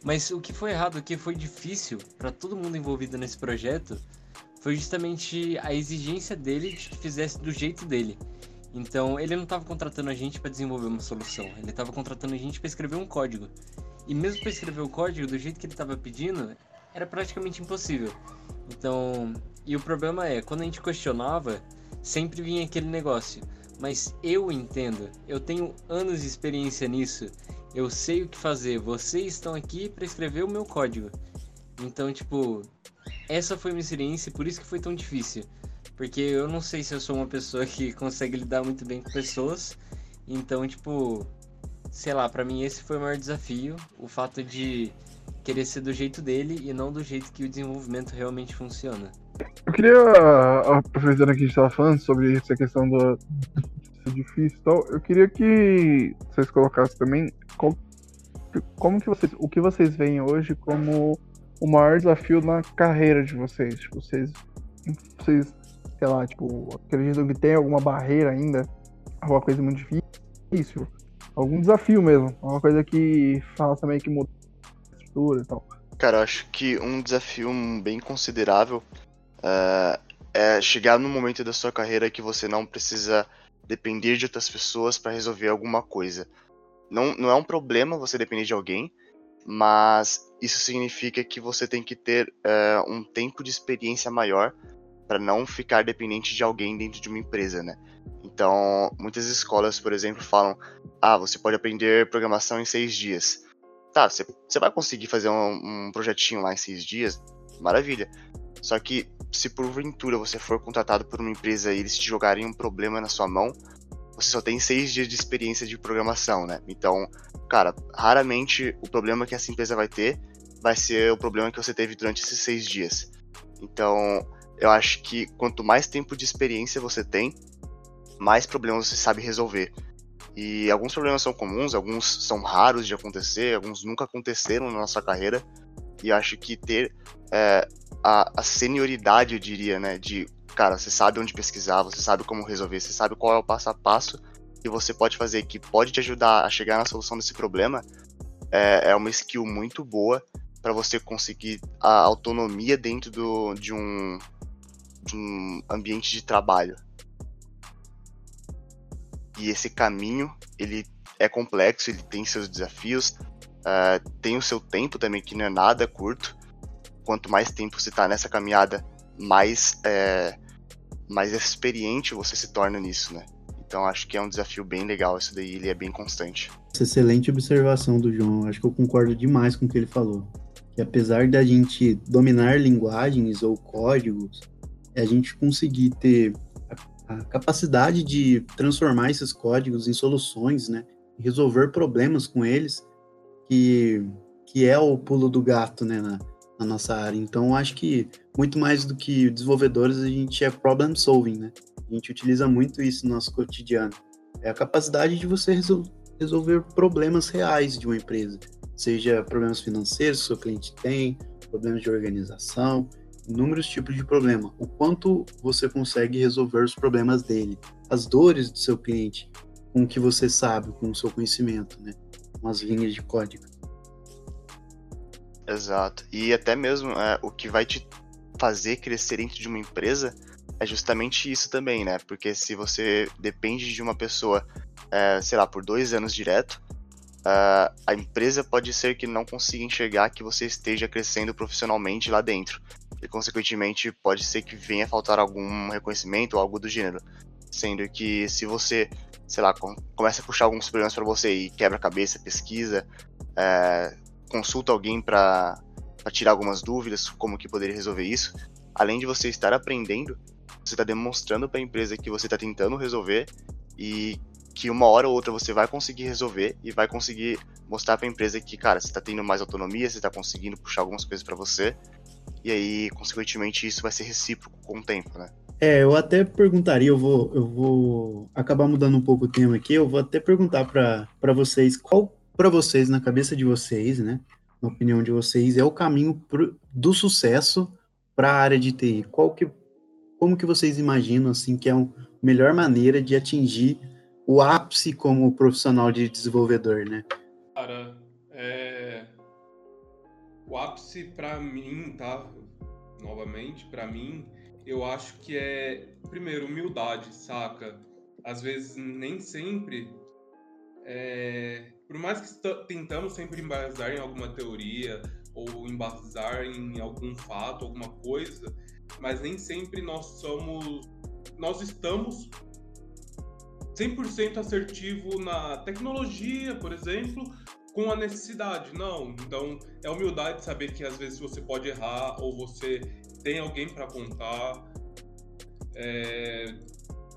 Mas o que foi errado, o que foi difícil para todo mundo envolvido nesse projeto, foi justamente a exigência dele de que fizesse do jeito dele. Então, ele não estava contratando a gente para desenvolver uma solução, ele estava contratando a gente para escrever um código. E mesmo para escrever o código do jeito que ele estava pedindo, era praticamente impossível. Então, e o problema é, quando a gente questionava, sempre vinha aquele negócio. Mas eu entendo, eu tenho anos de experiência nisso eu sei o que fazer, vocês estão aqui para escrever o meu código. Então, tipo, essa foi minha experiência e por isso que foi tão difícil. Porque eu não sei se eu sou uma pessoa que consegue lidar muito bem com pessoas. Então, tipo, sei lá, para mim esse foi o maior desafio, o fato de querer ser do jeito dele e não do jeito que o desenvolvimento realmente funciona. Eu queria, aproveitando que a gente estava falando sobre essa questão do, ser difícil e tal, eu queria que vocês colocassem também qual, como que vocês, o que vocês veem hoje como o maior desafio na carreira de vocês. Tipo, vocês, vocês, sei lá, tipo, acreditam que tem alguma barreira ainda, alguma coisa muito difícil, algum desafio mesmo, alguma coisa que fala também que muda a estrutura e tal. Cara, eu acho que um desafio bem considerável uh, é chegar no momento da sua carreira que você não precisa depender de outras pessoas para resolver alguma coisa. Não, não é um problema você depender de alguém, mas isso significa que você tem que ter uh, um tempo de experiência maior para não ficar dependente de alguém dentro de uma empresa, né? Então, muitas escolas, por exemplo, falam: ah, você pode aprender programação em seis dias. Tá, você, vai conseguir fazer um, um projetinho lá em seis dias, maravilha. Só que se porventura você for contratado por uma empresa e eles te jogarem um problema na sua mão, você só tem seis dias de experiência de programação, né? Então, cara, raramente o problema que essa empresa vai ter vai ser o problema que você teve durante esses seis dias. Então, eu acho que quanto mais tempo de experiência você tem, mais problemas você sabe resolver. E alguns problemas são comuns, alguns são raros de acontecer, alguns nunca aconteceram na nossa carreira. E acho que ter é, a, a senioridade, eu diria, né, de cara, você sabe onde pesquisar, você sabe como resolver, você sabe qual é o passo a passo que você pode fazer que pode te ajudar a chegar na solução desse problema, é, é uma skill muito boa para você conseguir a autonomia dentro do, de, um, um ambiente de trabalho. E esse caminho, ele é complexo, ele tem seus desafios, uh, tem o seu tempo também, que não é nada curto. Quanto mais tempo você está nessa caminhada, mais, é, mais experiente você se torna nisso, né? Então acho que é um desafio bem legal isso daí, ele é bem constante. Excelente observação do João, acho que eu concordo demais com o que ele falou que apesar da gente dominar linguagens ou códigos, é a gente conseguir ter a, a capacidade de transformar esses códigos em soluções, né? Resolver problemas com eles, que, que é o pulo do gato, né? Na, na nossa área. Então, acho que muito mais do que desenvolvedores, a gente é problem solving, né? A gente utiliza muito isso no nosso cotidiano. É a capacidade de você resol resolver problemas reais de uma empresa seja problemas financeiros que o seu cliente tem, problemas de organização, inúmeros tipos de problema. O quanto você consegue resolver os problemas dele, as dores do seu cliente, com o que você sabe, com o seu conhecimento, né? Com as linhas de código. Exato. E até mesmo é, o que vai te fazer crescer dentro de uma empresa é justamente isso também, né? Porque se você depende de uma pessoa, é, sei lá, por dois anos direto, uh, a empresa pode ser que não consiga enxergar que você esteja crescendo profissionalmente lá dentro. E, consequentemente, pode ser que venha a faltar algum reconhecimento ou algo do gênero. Sendo que se você, sei lá, começa a puxar alguns problemas para você e quebra a cabeça, pesquisa, é, consulta alguém para tirar algumas dúvidas, como que poderia resolver isso, além de você estar aprendendo, você está demonstrando para a empresa que você está tentando resolver e que uma hora ou outra você vai conseguir resolver e vai conseguir mostrar para a empresa que, cara, você está tendo mais autonomia, você está conseguindo puxar algumas coisas para você. E aí, consequentemente, isso vai ser recíproco com o tempo, né? É, eu até perguntaria, eu vou, eu vou acabar mudando um pouco o tema aqui, eu vou até perguntar para vocês, qual para vocês, na cabeça de vocês, né, na opinião de vocês, é o caminho pro, do sucesso para a área de TI? Qual que, como que vocês imaginam, assim, que é a melhor maneira de atingir o ápice como profissional de desenvolvedor, né? O ápice para mim, tá? Novamente, para mim, eu acho que é, primeiro, humildade, saca? Às vezes, nem sempre. É... Por mais que tentamos sempre embasar em alguma teoria ou embasar em algum fato, alguma coisa, mas nem sempre nós somos. Nós estamos 100% assertivo na tecnologia, por exemplo, com a necessidade. Não, então é humildade saber que às vezes você pode errar ou você tem alguém para contar. É,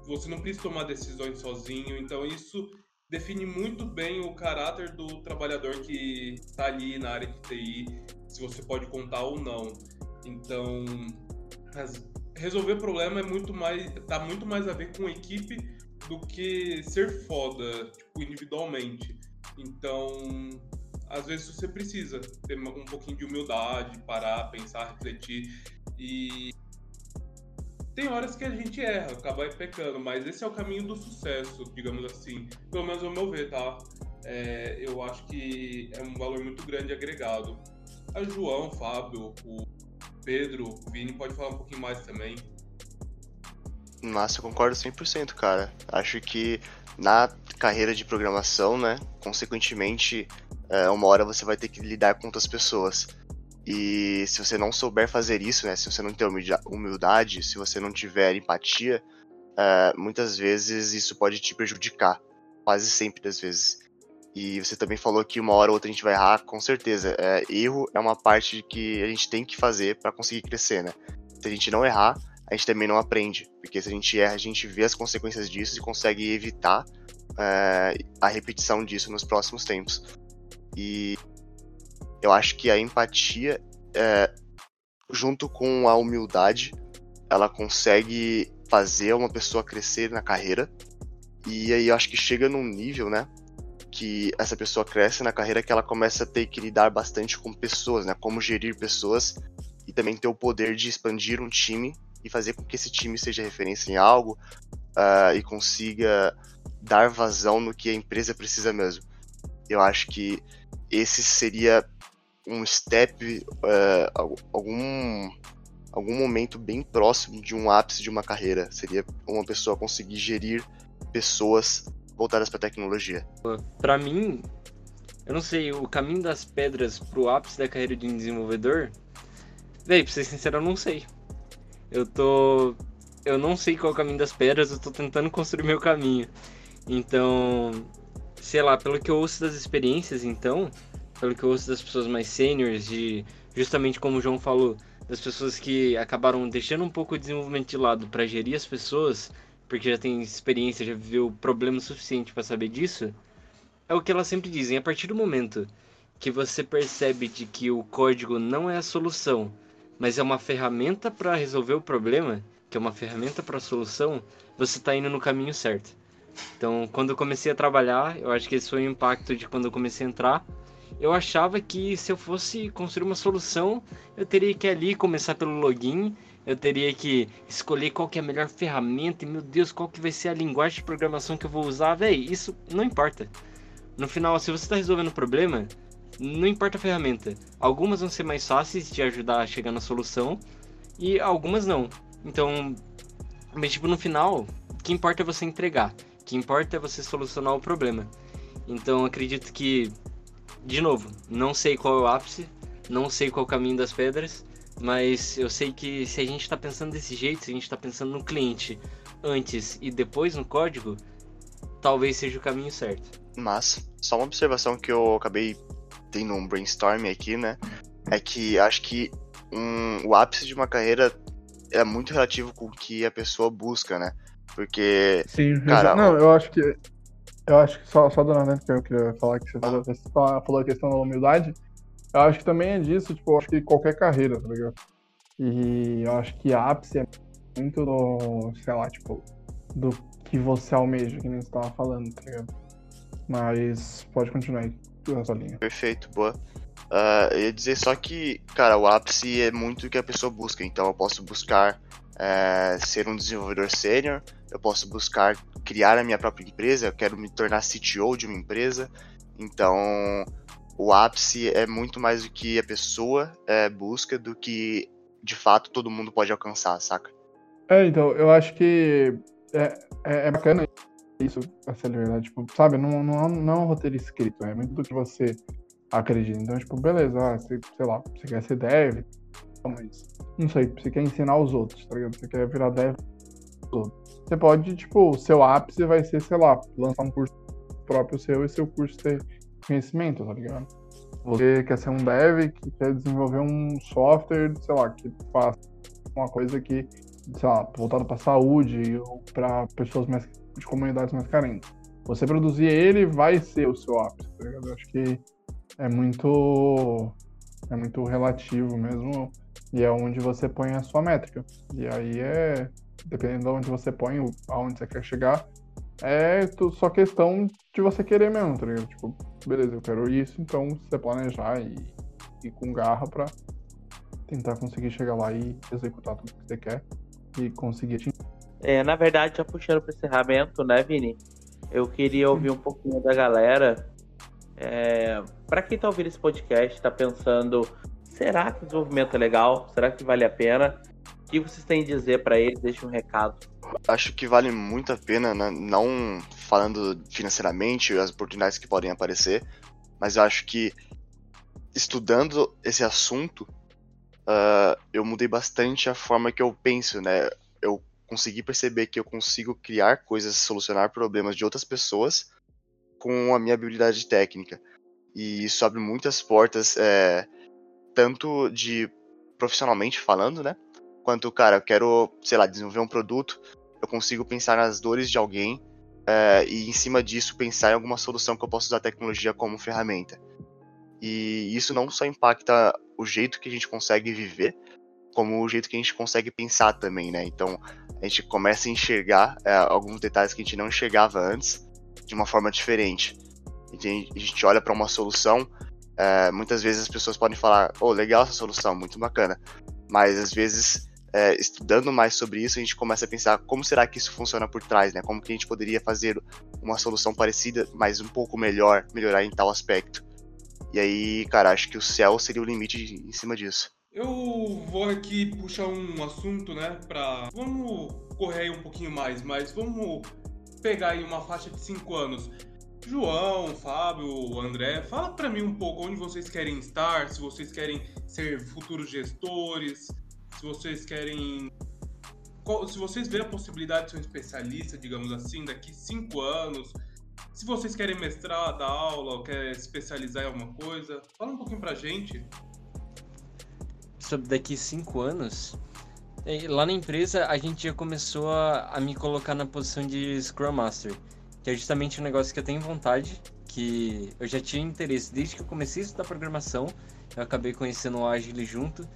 você não precisa tomar decisões sozinho, então isso define muito bem o caráter do trabalhador que está ali na área de TI, se você pode contar ou não. Então, resolver problema é muito mais, tá muito mais a ver com equipe do que ser foda, tipo, individualmente. Então, às vezes você precisa ter um pouquinho de humildade, parar, pensar, refletir. E tem horas que a gente erra, acaba pecando, mas esse é o caminho do sucesso, digamos assim. Pelo menos ao meu ver, tá? É, eu acho que é um valor muito grande agregado. A João, Fábio, o Pedro, o Vini pode falar um pouquinho mais também. Nossa, eu concordo 100%, cara. Acho que na carreira de programação, né, consequentemente, é, uma hora você vai ter que lidar com outras pessoas. E se você não souber fazer isso, né, se você não ter humildade, se você não tiver empatia, uh, muitas vezes isso pode te prejudicar. Quase sempre das vezes. E você também falou que uma hora ou outra a gente vai errar, com certeza. É, erro é uma parte que a gente tem que fazer para conseguir crescer, né? Se a gente não errar, a gente também não aprende. Porque se a gente erra, a gente vê as consequências disso e consegue evitar é, a repetição disso nos próximos tempos. E eu acho que a empatia, é, junto com a humildade, ela consegue fazer uma pessoa crescer na carreira. E aí eu acho que chega num nível, né? que essa pessoa cresce na carreira que ela começa a ter que lidar bastante com pessoas, né? Como gerir pessoas e também ter o poder de expandir um time e fazer com que esse time seja referência em algo uh, e consiga dar vazão no que a empresa precisa mesmo. Eu acho que esse seria um step, uh, algum algum momento bem próximo de um ápice de uma carreira. Seria uma pessoa conseguir gerir pessoas voltadas para tecnologia? Para mim, eu não sei, o caminho das pedras pro ápice da carreira de um desenvolvedor, véi, pra ser sincero, eu não sei. Eu tô. Eu não sei qual é o caminho das pedras, eu tô tentando construir meu caminho. Então, sei lá, pelo que eu ouço das experiências, então, pelo que eu ouço das pessoas mais sêniores, de justamente como o João falou, das pessoas que acabaram deixando um pouco o desenvolvimento de lado para gerir as pessoas, porque já tem experiência, já viveu problema suficiente para saber disso, é o que elas sempre dizem. A partir do momento que você percebe de que o código não é a solução, mas é uma ferramenta para resolver o problema, que é uma ferramenta para solução, você está indo no caminho certo. Então, quando eu comecei a trabalhar, eu acho que esse foi o impacto de quando eu comecei a entrar. Eu achava que se eu fosse construir uma solução, eu teria que ali começar pelo login eu teria que escolher qual que é a melhor ferramenta e meu Deus, qual que vai ser a linguagem de programação que eu vou usar, véi, isso não importa. No final, se você está resolvendo o problema, não importa a ferramenta. Algumas vão ser mais fáceis de ajudar a chegar na solução e algumas não. Então, mas tipo no final, o que importa é você entregar. O que importa é você solucionar o problema. Então, acredito que de novo, não sei qual é o ápice, não sei qual é o caminho das pedras, mas eu sei que se a gente está pensando desse jeito, se a gente está pensando no cliente antes e depois no código, talvez seja o caminho certo. Mas, só uma observação que eu acabei tendo um brainstorm aqui, né? É que acho que um, o ápice de uma carreira é muito relativo com o que a pessoa busca, né? Porque. Sim, cara, não, eu acho que. Eu acho que só, só dona que eu queria falar que você falou, você falou a questão da humildade. Eu acho que também é disso, tipo, eu acho que qualquer carreira, tá ligado? E eu acho que ápice é muito do, sei lá, tipo, do que você almeja, que nem você tava falando, tá ligado? Mas pode continuar aí, Perfeito, boa. Uh, eu ia dizer só que, cara, o ápice é muito o que a pessoa busca. Então eu posso buscar é, ser um desenvolvedor sênior, eu posso buscar criar a minha própria empresa, eu quero me tornar CTO de uma empresa. Então, o ápice é muito mais o que a pessoa é, busca do que de fato todo mundo pode alcançar, saca? É, então, eu acho que é, é, é bacana isso, essa verdade, tipo, sabe, não, não, não é um roteiro escrito, é muito do que você acredita. Então, tipo, beleza, ah, você, sei lá, você quer ser dev, mas não sei, você quer ensinar os outros, tá ligado? Você quer virar dev Você pode, tipo, seu ápice vai ser, sei lá, lançar um curso próprio seu e seu curso ter conhecimento, tá ligado? Você quer ser um dev que quer desenvolver um software, sei lá, que faça uma coisa que, sei lá, voltado para saúde ou para pessoas mais de comunidades mais carentes. Você produzir ele vai ser o seu ápice, tá ligado? Eu acho que é muito é muito relativo mesmo e é onde você põe a sua métrica. E aí é dependendo de onde você põe, aonde você quer chegar, é só questão de você querer mesmo, tá ligado? Tipo, beleza, eu quero isso, então você planejar e ir com garra pra tentar conseguir chegar lá e executar tudo que você quer e conseguir atingir. É, na verdade, já puxando pro encerramento, né, Vini? Eu queria ouvir um pouquinho da galera. É, para quem tá ouvindo esse podcast, tá pensando, será que o desenvolvimento é legal? Será que vale a pena? O que vocês têm a dizer para eles? Deixa um recado. Acho que vale muito a pena, né? não falando financeiramente, as oportunidades que podem aparecer, mas eu acho que estudando esse assunto, uh, eu mudei bastante a forma que eu penso, né? Consegui perceber que eu consigo criar coisas, solucionar problemas de outras pessoas com a minha habilidade técnica. E isso abre muitas portas, é, tanto de profissionalmente falando, né? Quanto, cara, eu quero, sei lá, desenvolver um produto, eu consigo pensar nas dores de alguém é, e, em cima disso, pensar em alguma solução que eu possa usar a tecnologia como ferramenta. E isso não só impacta o jeito que a gente consegue viver, como o jeito que a gente consegue pensar também, né? Então, a gente começa a enxergar é, alguns detalhes que a gente não enxergava antes de uma forma diferente. A gente olha para uma solução, é, muitas vezes as pessoas podem falar, oh, legal essa solução, muito bacana. Mas às vezes, é, estudando mais sobre isso, a gente começa a pensar como será que isso funciona por trás, né? Como que a gente poderia fazer uma solução parecida, mas um pouco melhor, melhorar em tal aspecto. E aí, cara, acho que o céu seria o limite em cima disso. Eu vou aqui puxar um assunto, né, pra... Vamos correr aí um pouquinho mais, mas vamos pegar aí uma faixa de 5 anos. João, Fábio, André, fala para mim um pouco onde vocês querem estar, se vocês querem ser futuros gestores, se vocês querem. Se vocês verem a possibilidade de ser um especialista, digamos assim, daqui cinco anos, se vocês querem mestrar, dar aula, ou quer especializar em alguma coisa, fala um pouquinho pra gente. Sobre daqui cinco anos, é, lá na empresa a gente já começou a, a me colocar na posição de Scrum Master que é justamente um negócio que eu tenho vontade, que eu já tinha interesse desde que eu comecei a estudar programação, eu acabei conhecendo o Agile junto,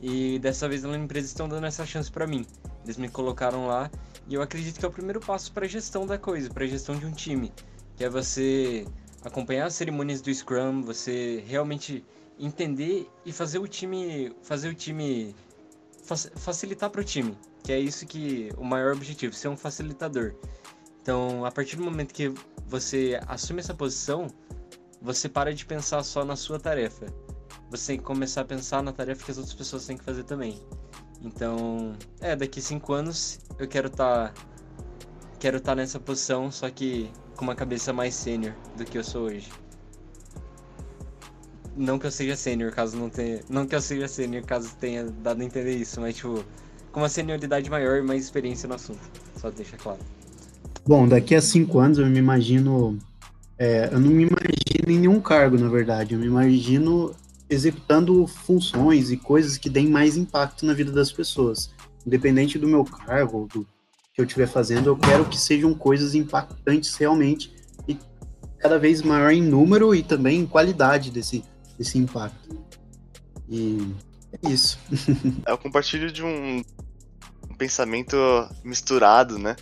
e dessa vez na empresa estão dando essa chance para mim. Eles me colocaram lá e eu acredito que é o primeiro passo para a gestão da coisa, para a gestão de um time, que é você acompanhar as cerimônias do Scrum, você realmente entender e fazer o time, fazer o time facilitar para o time, que é isso que o maior objetivo, ser um facilitador. Então, a partir do momento que você assume essa posição, você para de pensar só na sua tarefa. Você tem que começar a pensar na tarefa que as outras pessoas têm que fazer também. Então, é, daqui cinco anos eu quero estar tá, quero estar tá nessa posição, só que com uma cabeça mais sênior do que eu sou hoje. Não que eu seja sênior, caso não tenha, não que eu seja sênior, caso tenha dado a entender isso, mas tipo, com uma senioridade maior e mais experiência no assunto. Só deixa claro. Bom, daqui a cinco anos eu me imagino. É, eu não me imagino em nenhum cargo, na verdade. Eu me imagino executando funções e coisas que deem mais impacto na vida das pessoas. Independente do meu cargo, do que eu estiver fazendo, eu quero que sejam coisas impactantes realmente e cada vez maior em número e também em qualidade desse, desse impacto. E é isso. eu compartilho de um pensamento misturado, né?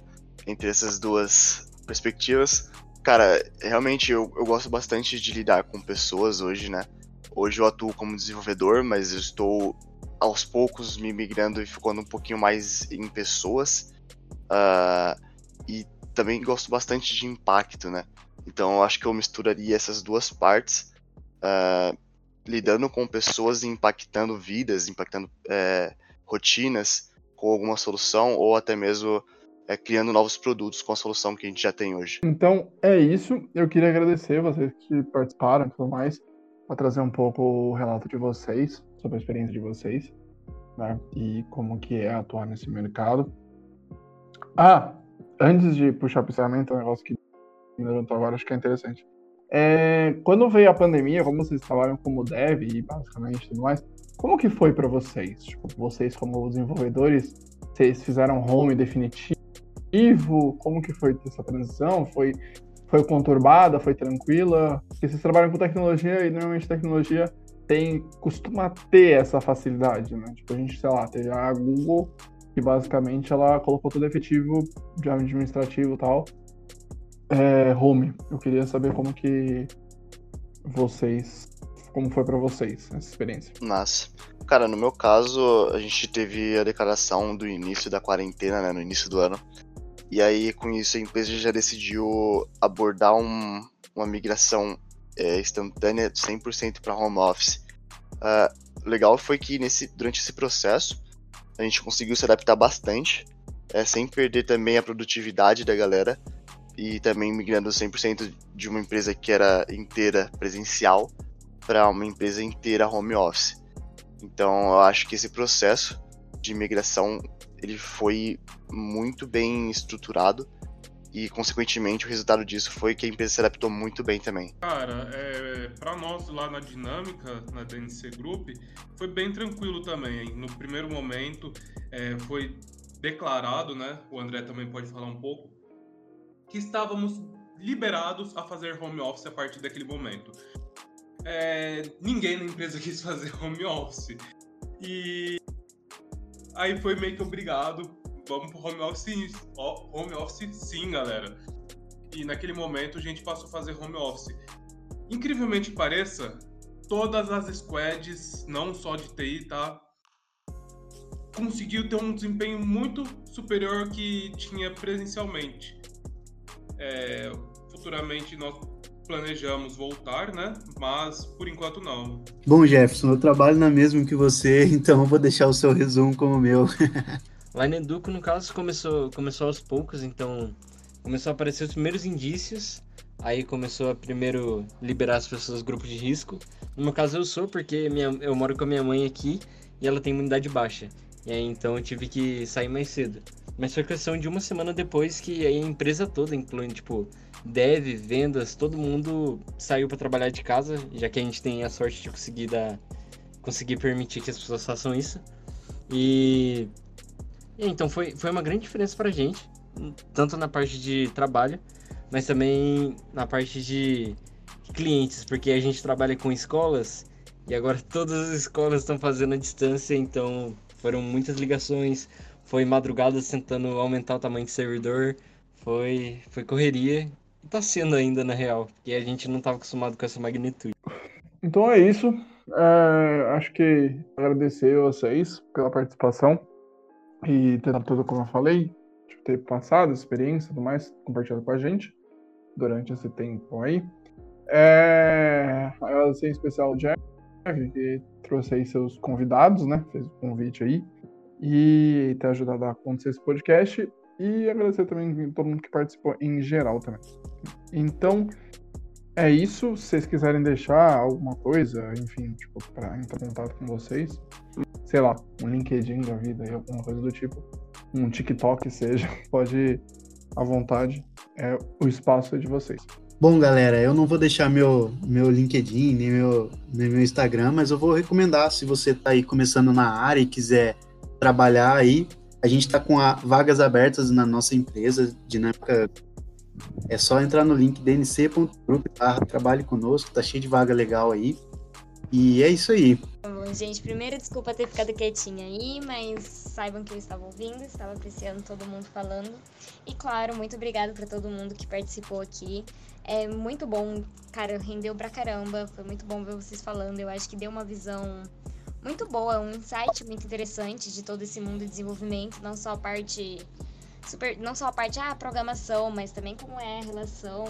entre essas duas perspectivas. Cara, realmente eu, eu gosto bastante de lidar com pessoas hoje, né? Hoje eu atuo como desenvolvedor, mas eu estou aos poucos me migrando e ficando um pouquinho mais em pessoas. Uh, e também gosto bastante de impacto, né? Então eu acho que eu misturaria essas duas partes, uh, lidando com pessoas e impactando vidas, impactando é, rotinas com alguma solução ou até mesmo é, criando novos produtos com a solução que a gente já tem hoje. Então é isso. Eu queria agradecer vocês que participaram e tudo mais, para trazer um pouco o relato de vocês, sobre a experiência de vocês, né? E como que é atuar nesse mercado. Ah, antes de puxar o encerramento, um negócio que me levantou agora, acho que é interessante. É, quando veio a pandemia, como vocês trabalham como dev e basicamente tudo mais, como que foi para vocês? Tipo, vocês como desenvolvedores, vocês fizeram home definitivo? Como que foi essa transição? Foi, foi conturbada? Foi tranquila? Porque vocês trabalham com tecnologia e normalmente tecnologia tem, costuma ter essa facilidade, né? Tipo, a gente, sei lá, teve a Google, que basicamente ela colocou todo efetivo de administrativo e tal, é, home. Eu queria saber como que vocês, como foi para vocês essa experiência. Nossa. Cara, no meu caso, a gente teve a declaração do início da quarentena, né, no início do ano. E aí, com isso, a empresa já decidiu abordar um, uma migração é, instantânea 100% para home office. Uh, legal foi que nesse, durante esse processo a gente conseguiu se adaptar bastante, é, sem perder também a produtividade da galera e também migrando 100% de uma empresa que era inteira presencial para uma empresa inteira home office. Então eu acho que esse processo de migração ele foi muito bem estruturado e consequentemente o resultado disso foi que a empresa se adaptou muito bem também. Cara, é, para nós lá na dinâmica, na DNC Group, foi bem tranquilo também. No primeiro momento é, foi declarado, né? O André também pode falar um pouco, que estávamos liberados a fazer home office a partir daquele momento. É, ninguém na empresa quis fazer home office. E aí foi meio que obrigado. Vamos pro home office, home office sim, galera. E naquele momento a gente passou a fazer home office. Incrivelmente pareça, todas as squads, não só de TI, tá? Conseguiu ter um desempenho muito superior que tinha presencialmente. É, futuramente nós planejamos voltar, né? Mas por enquanto não. Bom, Jefferson, eu trabalho na mesma que você, então eu vou deixar o seu resumo como o meu. Lá na Educo, no caso, começou, começou aos poucos, então começou a aparecer os primeiros indícios, aí começou a primeiro liberar as pessoas do grupo de risco. No meu caso eu sou, porque minha, eu moro com a minha mãe aqui e ela tem imunidade baixa. E aí então eu tive que sair mais cedo. Mas foi questão de uma semana depois que a empresa toda, incluindo, tipo, dev, vendas, todo mundo saiu para trabalhar de casa, já que a gente tem a sorte de conseguir dar, conseguir permitir que as pessoas façam isso. E, e então foi, foi uma grande diferença pra gente, tanto na parte de trabalho, mas também na parte de clientes, porque a gente trabalha com escolas e agora todas as escolas estão fazendo a distância, então foram muitas ligações, foi madrugada tentando aumentar o tamanho do servidor, foi, foi correria. E tá sendo ainda, na real, porque a gente não estava acostumado com essa magnitude. Então é isso. É, acho que agradecer a vocês pela participação e dado tudo como eu falei, de ter passado experiência e tudo mais, compartilhado com a gente durante esse tempo aí. É, agradecer em especial o Jeff, que trouxe aí seus convidados, né? Fez o convite aí e ter ajudado a acontecer esse podcast. E agradecer também todo mundo que participou em geral também. Então, é isso. Se vocês quiserem deixar alguma coisa, enfim, tipo, para entrar em contato com vocês, sei lá, um LinkedIn da vida alguma coisa do tipo, um TikTok seja, pode ir à vontade. É, o espaço é de vocês. Bom, galera, eu não vou deixar meu, meu LinkedIn, nem meu, nem meu Instagram, mas eu vou recomendar se você está aí começando na área e quiser trabalhar aí. A gente está com a, vagas abertas na nossa empresa, Dinâmica. É só entrar no link dnc.group, trabalhe conosco, tá cheio de vaga legal aí. E é isso aí. Bom, gente, primeiro desculpa ter ficado quietinha aí, mas saibam que eu estava ouvindo, estava apreciando todo mundo falando. E claro, muito obrigada para todo mundo que participou aqui. É muito bom, cara, rendeu pra caramba. Foi muito bom ver vocês falando. Eu acho que deu uma visão muito boa, um insight muito interessante de todo esse mundo de desenvolvimento, não só a parte super, não só a parte ah, programação, mas também como é a relação,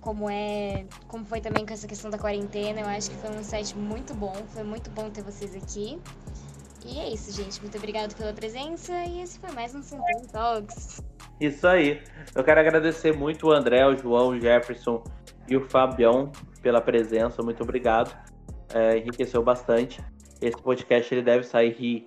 como é, como foi também com essa questão da quarentena. Eu acho que foi um insight muito bom, foi muito bom ter vocês aqui. E é isso, gente. Muito obrigado pela presença e esse foi mais um Central Talks. Isso aí. Eu quero agradecer muito o André, o João, o Jefferson e o Fabião pela presença. Muito obrigado. É, enriqueceu bastante. Esse podcast ele deve sair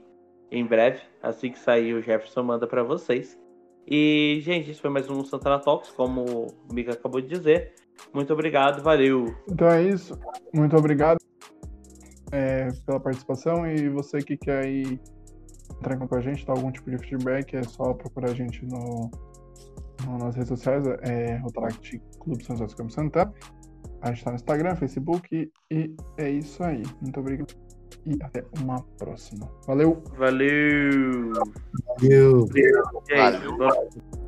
em breve. Assim que sair, o Jefferson manda para vocês. E, gente, isso foi mais um Santana Talks, como o Mika acabou de dizer. Muito obrigado, valeu. Então é isso. Muito obrigado é, pela participação. E você que quer entrar com a gente, dar algum tipo de feedback, é só procurar a gente no, no nas redes sociais, é Rotaract Clube São José dos Campos Santana. A gente tá no Instagram, Facebook e é isso aí. Muito obrigado e até uma próxima. Valeu! Valeu! Valeu! Valeu.